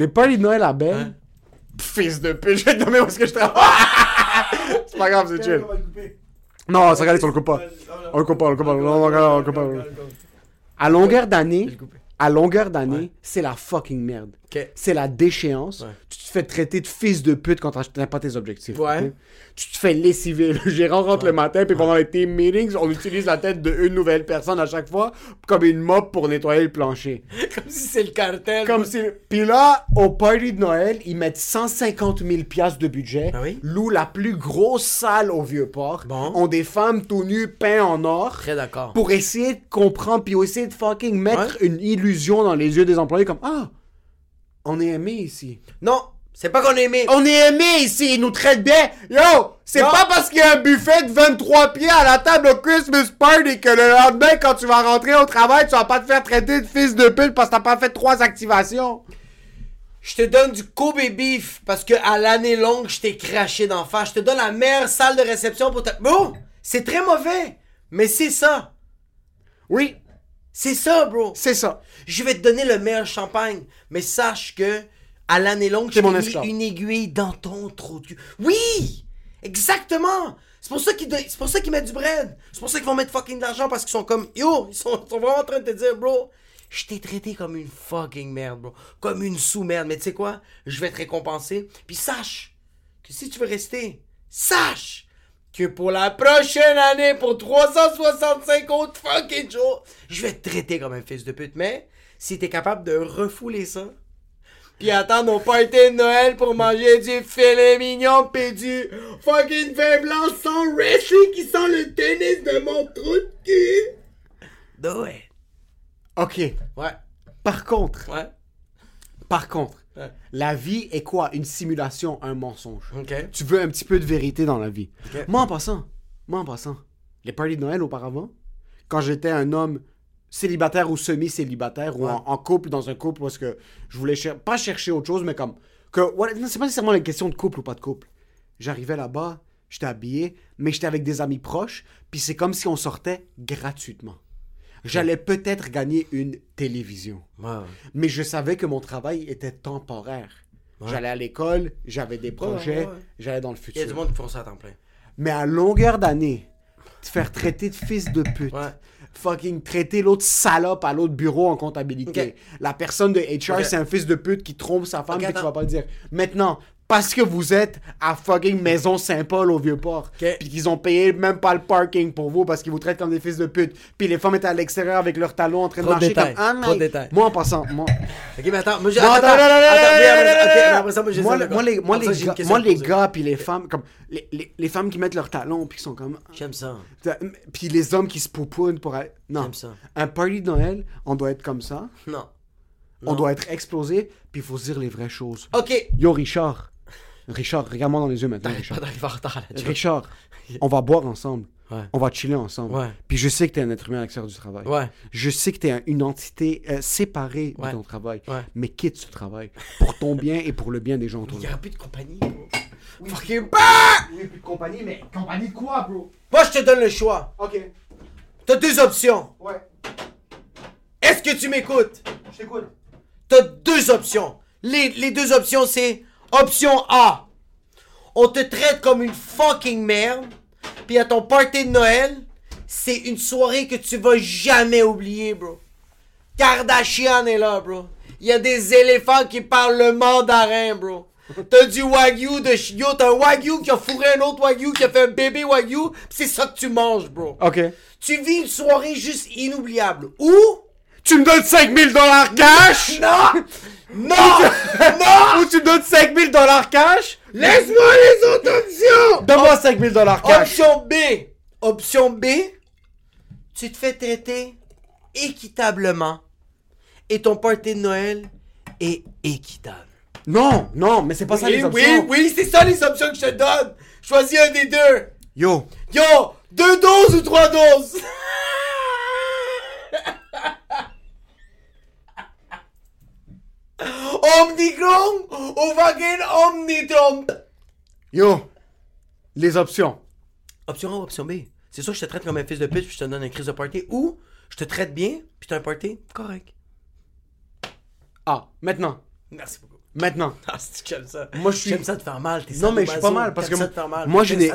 Les parties de Noël à Belle. Hein? Fils de pute, je vais te nommer où est-ce que je travaille. c'est pas grave, c'est chill. Non, ça regarde, on le coupe pas. On le coupe pas, on le coupe pas. Non, on le coupe pas. À longueur d'année, à longueur d'année, c'est la fucking merde. C'est la déchéance. Ouais. Tu te fais traiter de fils de pute quand t'atteins pas tes objectifs. Ouais. Tu te fais lessiver. Le gérant rentre le matin, puis pendant les team meetings, on utilise la tête d'une nouvelle personne à chaque fois comme une mop pour nettoyer le plancher. (laughs) Comme si c'est le cartel. Comme si... Puis là, au party de Noël, ils mettent 150 000 piastres de budget, Ah oui? louent la plus grosse salle au Vieux-Port, Bon. ont des femmes tout nues peintes en or, Très d'accord. pour essayer de comprendre, puis essayer de fucking mettre une illusion dans les yeux des employés comme « Ah, on est aimé ici. Non, c'est pas qu'on est aimé. On est aimé ici, ils nous traitent bien. Yo, c'est pas parce qu'il y a un buffet de 23 pieds à la table au Christmas party que le lendemain, quand tu vas rentrer au travail, tu vas pas te faire traiter de fils de pute parce que t'as pas fait trois activations. Je te donne du Kobe beef parce que à l'année longue, je t'ai craché d'en face. Je te donne la meilleure salle de réception pour ta. Bro, c'est très mauvais. Mais c'est ça. Oui, C'est ça, bro. c'est ça. Je vais te donner le meilleur champagne. Mais sache que à l'année longue, je t'ai mis une aiguille dans ton trou de cul. Oui! Exactement! C'est pour ça qu'ils don- c'est pour ça qu'ils mettent du bread. C'est pour ça qu'ils vont mettre fucking de l'argent parce qu'ils sont comme yo, ils sont, ils sont vraiment en train de te dire, bro, je t'ai traité comme une fucking merde, bro. Comme une sous-merde. Mais tu sais quoi? Je vais te récompenser. Puis sache que si tu veux rester, sache que pour la prochaine année, pour 365 autres fucking jours, je vais te traiter comme un fils de pute. Mais si t'es capable de refouler ça, puis attendre au party de Noël pour manger du filet mignon pis du fucking vin blanc sans wrestling qui sent le tennis de mon trou de cul. Do it. Ok. Ouais, Par contre, ouais. par contre, Ouais. la vie est quoi? Une simulation, un mensonge. Tu veux un petit peu de vérité dans la vie. Moi, en passant, moi, en passant, les parties de Noël auparavant, quand j'étais un homme célibataire ou semi-célibataire ou en, en couple, dans un couple, parce que je voulais cher- pas chercher autre chose, mais comme. que C'est pas nécessairement une question de couple ou pas de couple. J'arrivais là-bas, j'étais habillé, mais j'étais avec des amis proches, puis c'est comme si on sortait gratuitement. J'allais peut-être gagner une télévision mais je savais que mon travail était temporaire. J'allais à l'école, j'avais des projets, ouais, ouais. j'allais dans le Il y a du futur. monde qui font ça à temps plein. Mais à longueur d'année, te faire traiter de fils de pute, Ouais. fucking traiter l'autre salope à l'autre bureau en comptabilité. La personne de HR, c'est un fils de pute qui trompe sa femme et tu attends. vas pas le dire. Maintenant, parce que vous êtes à fucking Maison Saint-Paul au Vieux-Port, Ok. puis qu'ils ont payé même pas le parking pour vous parce qu'ils vous traitent comme des fils de pute, puis les femmes étaient à l'extérieur avec leurs talons en train Trop de de marcher détails, comme... Ah, trop de détails. Moi, en passant, moi... Ok, mais attends, moi, j'ai- Non, attends, attends, attends, oui, ça, moi, moi, les, moi, les gars, moi, les gars puis les femmes, comme les, les, les femmes qui mettent leurs talons puis qui sont comme, J'aime ça. puis les hommes qui se poupounent pour aller. Non, J'aime ça. un party de Noël, on doit être comme ça, Non. on doit être explosé, puis il faut se dire les vraies choses. Ok. Yo Richard, Richard, regarde-moi dans les yeux maintenant, (laughs) pas Richard. Richard, (laughs) on va boire ensemble. Ouais. On va chiller ensemble. Ouais. Puis je sais que t'es un être humain à l'extérieur du travail. Ouais. Je sais que t'es un- une entité euh, séparée Ouais. de ton travail. Ouais. Mais quitte ce travail pour ton bien et pour le bien des gens autour Il de y toi. aura plus de compagnie, bro. Fucking Oui, plus de compagnie, mais compagnie de quoi, bro? Moi, je te donne le choix. Ok. T'as deux options. Ouais. Est-ce que tu m'écoutes? Je t'écoute. T'as deux options. Les, les deux options, c'est option A. On te traite comme une fucking merde. Puis à ton party de Noël, c'est une soirée que tu vas jamais oublier, bro. Kardashian est là, bro. Il y a des éléphants qui parlent le mandarin, bro. T'as du wagyu de ch- yo, t'as un wagyu qui a fourré un autre wagyu qui a fait un bébé wagyu, c'est ça que tu manges, bro. Ok. Tu vis une soirée juste inoubliable. Ou Tu me donnes 5000 dollars cash? non, (laughs) non, non. (laughs) Ou tu donnes 5000 dollars cash? Laisse-moi les autres options! Donne-moi 5000 dollars cash. Option B. Option B. Tu te fais traiter équitablement. Et ton party de Noël est équitable. Non, non, mais c'est pas ça les options. oui, oui, c'est ça les options que je te donne. Choisis un des deux. Yo, Yo, deux doses ou trois doses? (laughs) Omnicron ou fucking Omnitron? yo. Les options. Option A ou option B? C'est sûr que je te traite comme un fils de pute puis je te donne un crise de party. Ou je te traite bien puis t'as un party correct. Ah, maintenant. Merci beaucoup. Maintenant. Ah, c'est que j'aime ça. Moi, je suis- J'aime ça te faire mal. T'es Non, mais je suis pas mal parce que T'aimes ça te faire mal. moi, je n'ai,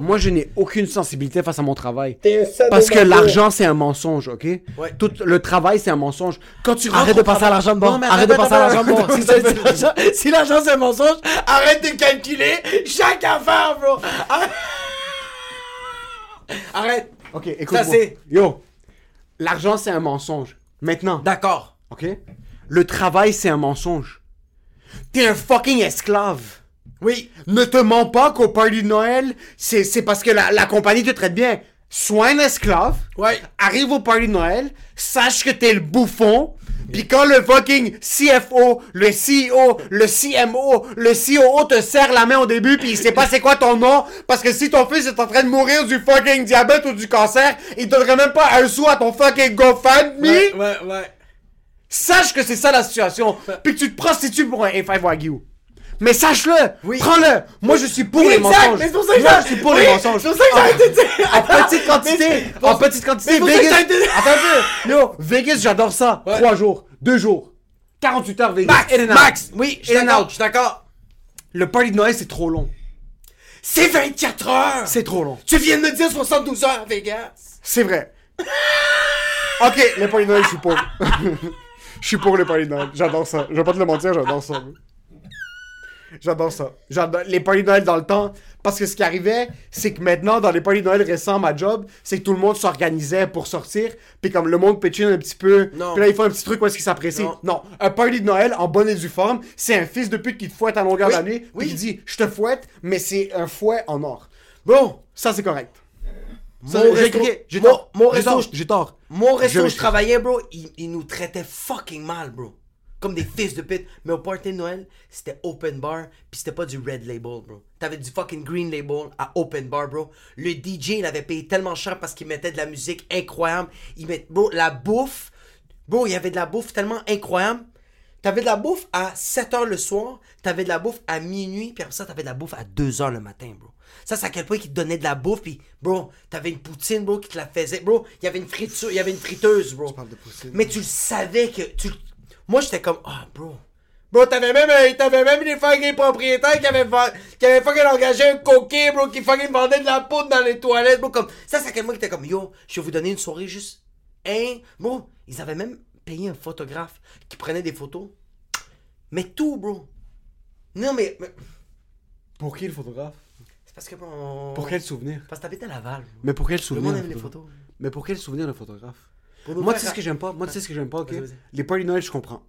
moi, je n'ai aucune sensibilité face à mon travail. T'es un. Parce que l'argent, c'est un mensonge, ok? Ouais. Tout le travail, c'est un mensonge. Quand tu rentres Arrête de penser à l'argent de bon. Non, mais Arrête de penser à l'argent de bon. Si (laughs) si l'argent- Si c'est un mensonge, arrête de calculer chaque affaire, bro. Arrête. (laughs) Arrête. Ok, écoute. Ça, c'est- Yo, l'argent, c'est un mensonge. Maintenant, D'accord. ok? Le travail, c'est un mensonge. T'es un fucking esclave. Oui. Ne te mens pas qu'au party de Noël, c'est, parce que la, la compagnie te traite bien. Sois un esclave. Ouais. Arrive au party de Noël, sache que t'es le bouffon. Puis quand le fucking CFO, le CEO, le CMO, le COO te serre la main au début, puis il sait pas c'est quoi ton nom, parce que si ton fils est en train de mourir du fucking diabète ou du cancer, il donnerait même pas un sou à ton fucking GoFundMe. Ouais, ouais, ouais. Sache que c'est ça la situation. Puis que tu te prostitues pour un A5 Wagyu. Mais sache-le, Oui. prends-le. Moi, je suis pour Oui, les exact, mensonges. mais pour ça que Moi, je suis pour oui, les mensonges. c'est pour ça que j'ai arrêté de dire. En petite (laughs) quantité. En petite quantité. Vegas. Attends un peu. Yo, Vegas, j'adore ça. Ouais. 3 jours, 2 jours, 48 heures Vegas. Max, In and out. Max, oui, je suis d'accord, je suis d'accord. Le party de Noël, c'est trop long. C'est 24 heures. C'est trop long. Tu viens de me dire 72 heures à Vegas. C'est vrai. (laughs) ok, le party de Noël, je suis pour. (laughs) je suis pour le party Noël. J'adore ça. Je vais pas te le mentir, j'adore ça. J'adore ça. J'adore les parties de Noël dans le temps. Parce que ce qui arrivait, c'est que maintenant, dans les parties de Noël récents, ma job, c'est que tout le monde s'organisait pour sortir. Puis comme le monde pitchine un petit peu. Non. Puis là, ils font un petit truc où est-ce qu'ils s'apprécient. Non. Non. Un party de Noël en bonne et due forme, c'est un fils de pute qui te fouette à longueur Oui, d'année. oui. Puis qui dit, je te fouette, mais c'est un fouet en or. Bon, ça c'est correct. Ça, Mon resto- j'ai tort. mon J'ai resto- tort, J'ai tort. Mon resto Je où je m'excuse. travaillais, bro, ils il nous traitaient fucking mal, bro. Comme des fils de pute. Mais au party de Noël, c'était open bar, puis c'était pas du red label, bro. T'avais du fucking green label à open bar, bro. Le DJ, il avait payé tellement cher parce qu'il mettait de la musique incroyable. Il met, bro, la bouffe. Bro, il y avait de la bouffe tellement incroyable. T'avais de la bouffe à 7h le soir, t'avais de la bouffe à minuit, puis après ça, t'avais de la bouffe à 2h le matin, bro. Ça, c'est à quel point qu'ils te donnaient de la bouffe, puis bro, t'avais une poutine, bro, qui te la faisait. Bro, il y avait une friture, il y avait une friteuse, bro. parles de poutine. Mais tu le savais que. Tu... Moi, j'étais comme, ah, bro. Bro, t'avais même, euh, t'avais même des fucking propriétaires qui avaient, qui avaient fucking engagé un coquet, bro, qui fucking vendait de la poudre dans les toilettes, bro. Comme, ça, c'est à quel point que t'es comme, yo, je vais vous donner une soirée juste. Hein? Bro, ils avaient même payé un photographe qui prenait des photos. Mais tout, bro. Non, mais. mais- Pour qui le photographe? Parce que, bon. Pour quel souvenir? Parce que t'habites à Laval. Mais pour quel Le souvenir monde le aime les photographe photos. Mais pour quel souvenir le photographe? Moi, tu sais ce que j'aime pas? Moi, tu sais ce que j'aime pas, ok? Les de Noël, je comprends.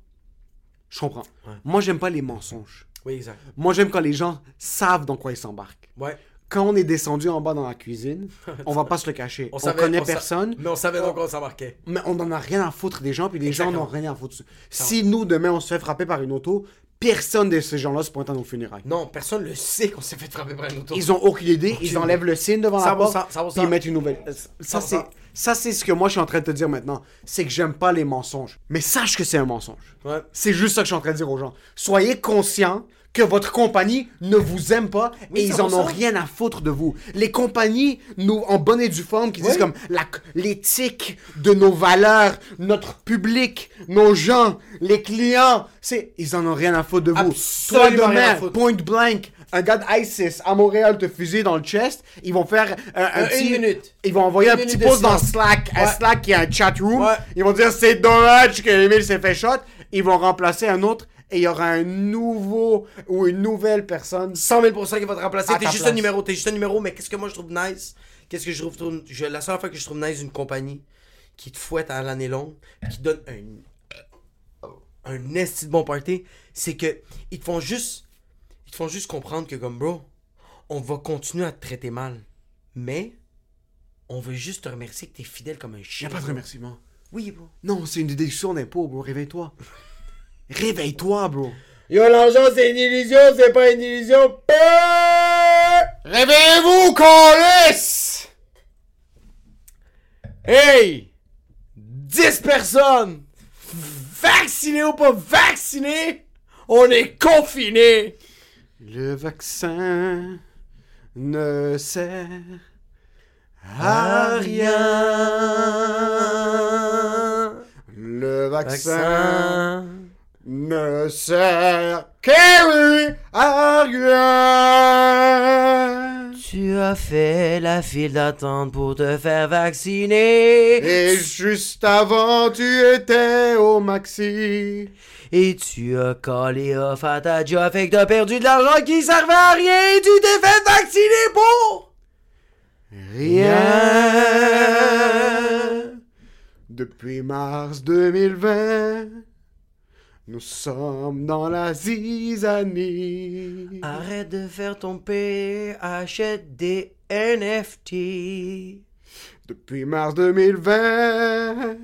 Je comprends. Ouais. Moi, j'aime pas les mensonges. Oui, exact. Moi, j'aime quand les gens savent dans quoi ils s'embarquent. Ouais. Quand on est descendu en bas dans la cuisine, (laughs) on va pas se le cacher. On, savait- connaît on sa- personne, Mais on savait donc on s'embarquait. mais on en a rien à foutre des gens, puis les gens n'ont rien à foutre. Si nous, demain, on se fait frapper par une auto, personne de ces gens-là se pointe à nos funérailles. Non, personne le sait qu'on s'est fait frapper par une auto. Ils ont aucune idée, ils enlèvent le signe devant la 100%, porte, 100%. puis ils mettent une nouvelle. Ça, 100%. c'est, ça, c'est ce que moi, je suis en train de te dire maintenant. C'est que j'aime pas les mensonges. Mais sache que c'est un mensonge. Ouais. C'est juste ça que je suis en train de dire aux gens. Soyez conscients que votre compagnie ne vous aime pas Oui, et ils en 100%. ont rien à foutre de vous. Les compagnies, nous, en bonne et due forme, qui disent comme l'éthique de nos valeurs, notre public, nos gens, les clients, c'est, ils en ont rien à foutre de vous. Toi, Absolument rien à demain, point blank, un gars d'ISIS à Montréal te fusille dans le chest, ils vont faire un, un Euh, petit... une minute. Ils vont envoyer Une un petit post dans. Slack, un Ouais. Slack qui a un chat room. Ouais. Ils vont dire c'est dommage que Emile s'est fait shot. Ils vont remplacer un autre et il y aura un nouveau ou une nouvelle personne. 100 000% qui va te remplacer. T'es juste place. un numéro, t'es juste un numéro, mais qu'est-ce que moi je trouve nice? Qu'est-ce que je trouve, je- la seule fois que je trouve nice d'une compagnie qui te fouette à l'année longue, qui donne un, un esti de bon party, c'est que ils te font juste, ils te font juste comprendre que comme bro, on va continuer à te traiter mal, mais on veut juste te remercier que t'es fidèle comme un Il chien. n'y a pas de remerciement. Oui, bro. Non, c'est une déduction d'impôt, bro. Réveille-toi. Réveille-toi, bro. Yo, l'argent c'est une illusion, c'est pas une illusion. Réveillez-vous, Colis! Hey! 10 personnes! Vaccinées ou pas vaccinées? On est confinés! Le vaccin ne sert à rien. Le vaccin ne sert à rien. Tu as fait la file d'attente pour te faire vacciner. Et juste avant, tu étais au maxi. Et tu as collé off à ta job, fait que t'as perdu de l'argent qui servait à rien et tu t'es fait vacciner pour Rien. Depuis mars 2020, nous sommes dans la zizanie. Arrête de faire ton P, achète des NFT. Depuis mars 2020,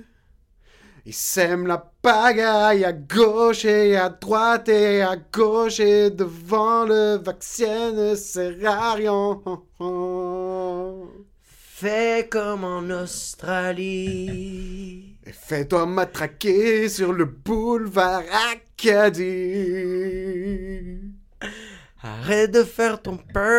ils sèment la pagaille à gauche et à droite et à gauche et devant le vaccin ne sert à rien. Fais comme en Australie. Et fais-toi matraquer sur le boulevard Acadie. Arrête de faire ton peur.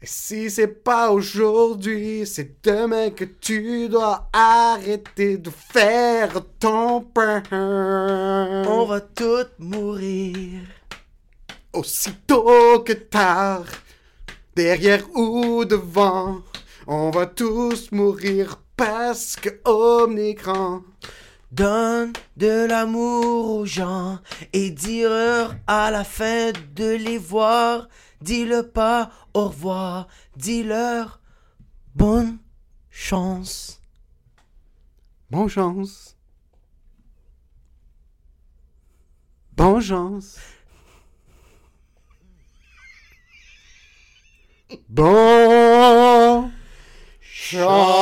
Et si c'est pas aujourd'hui, c'est demain que tu dois arrêter de faire ton pain. On va tous mourir. Aussitôt que tard, derrière ou devant, on va tous mourir parce que Donne de l'amour aux gens et dire à la fin de les voir. Dis-le pas au revoir, dis-leur bonne chance. Bonne chance. Bonne chance. Bon chance.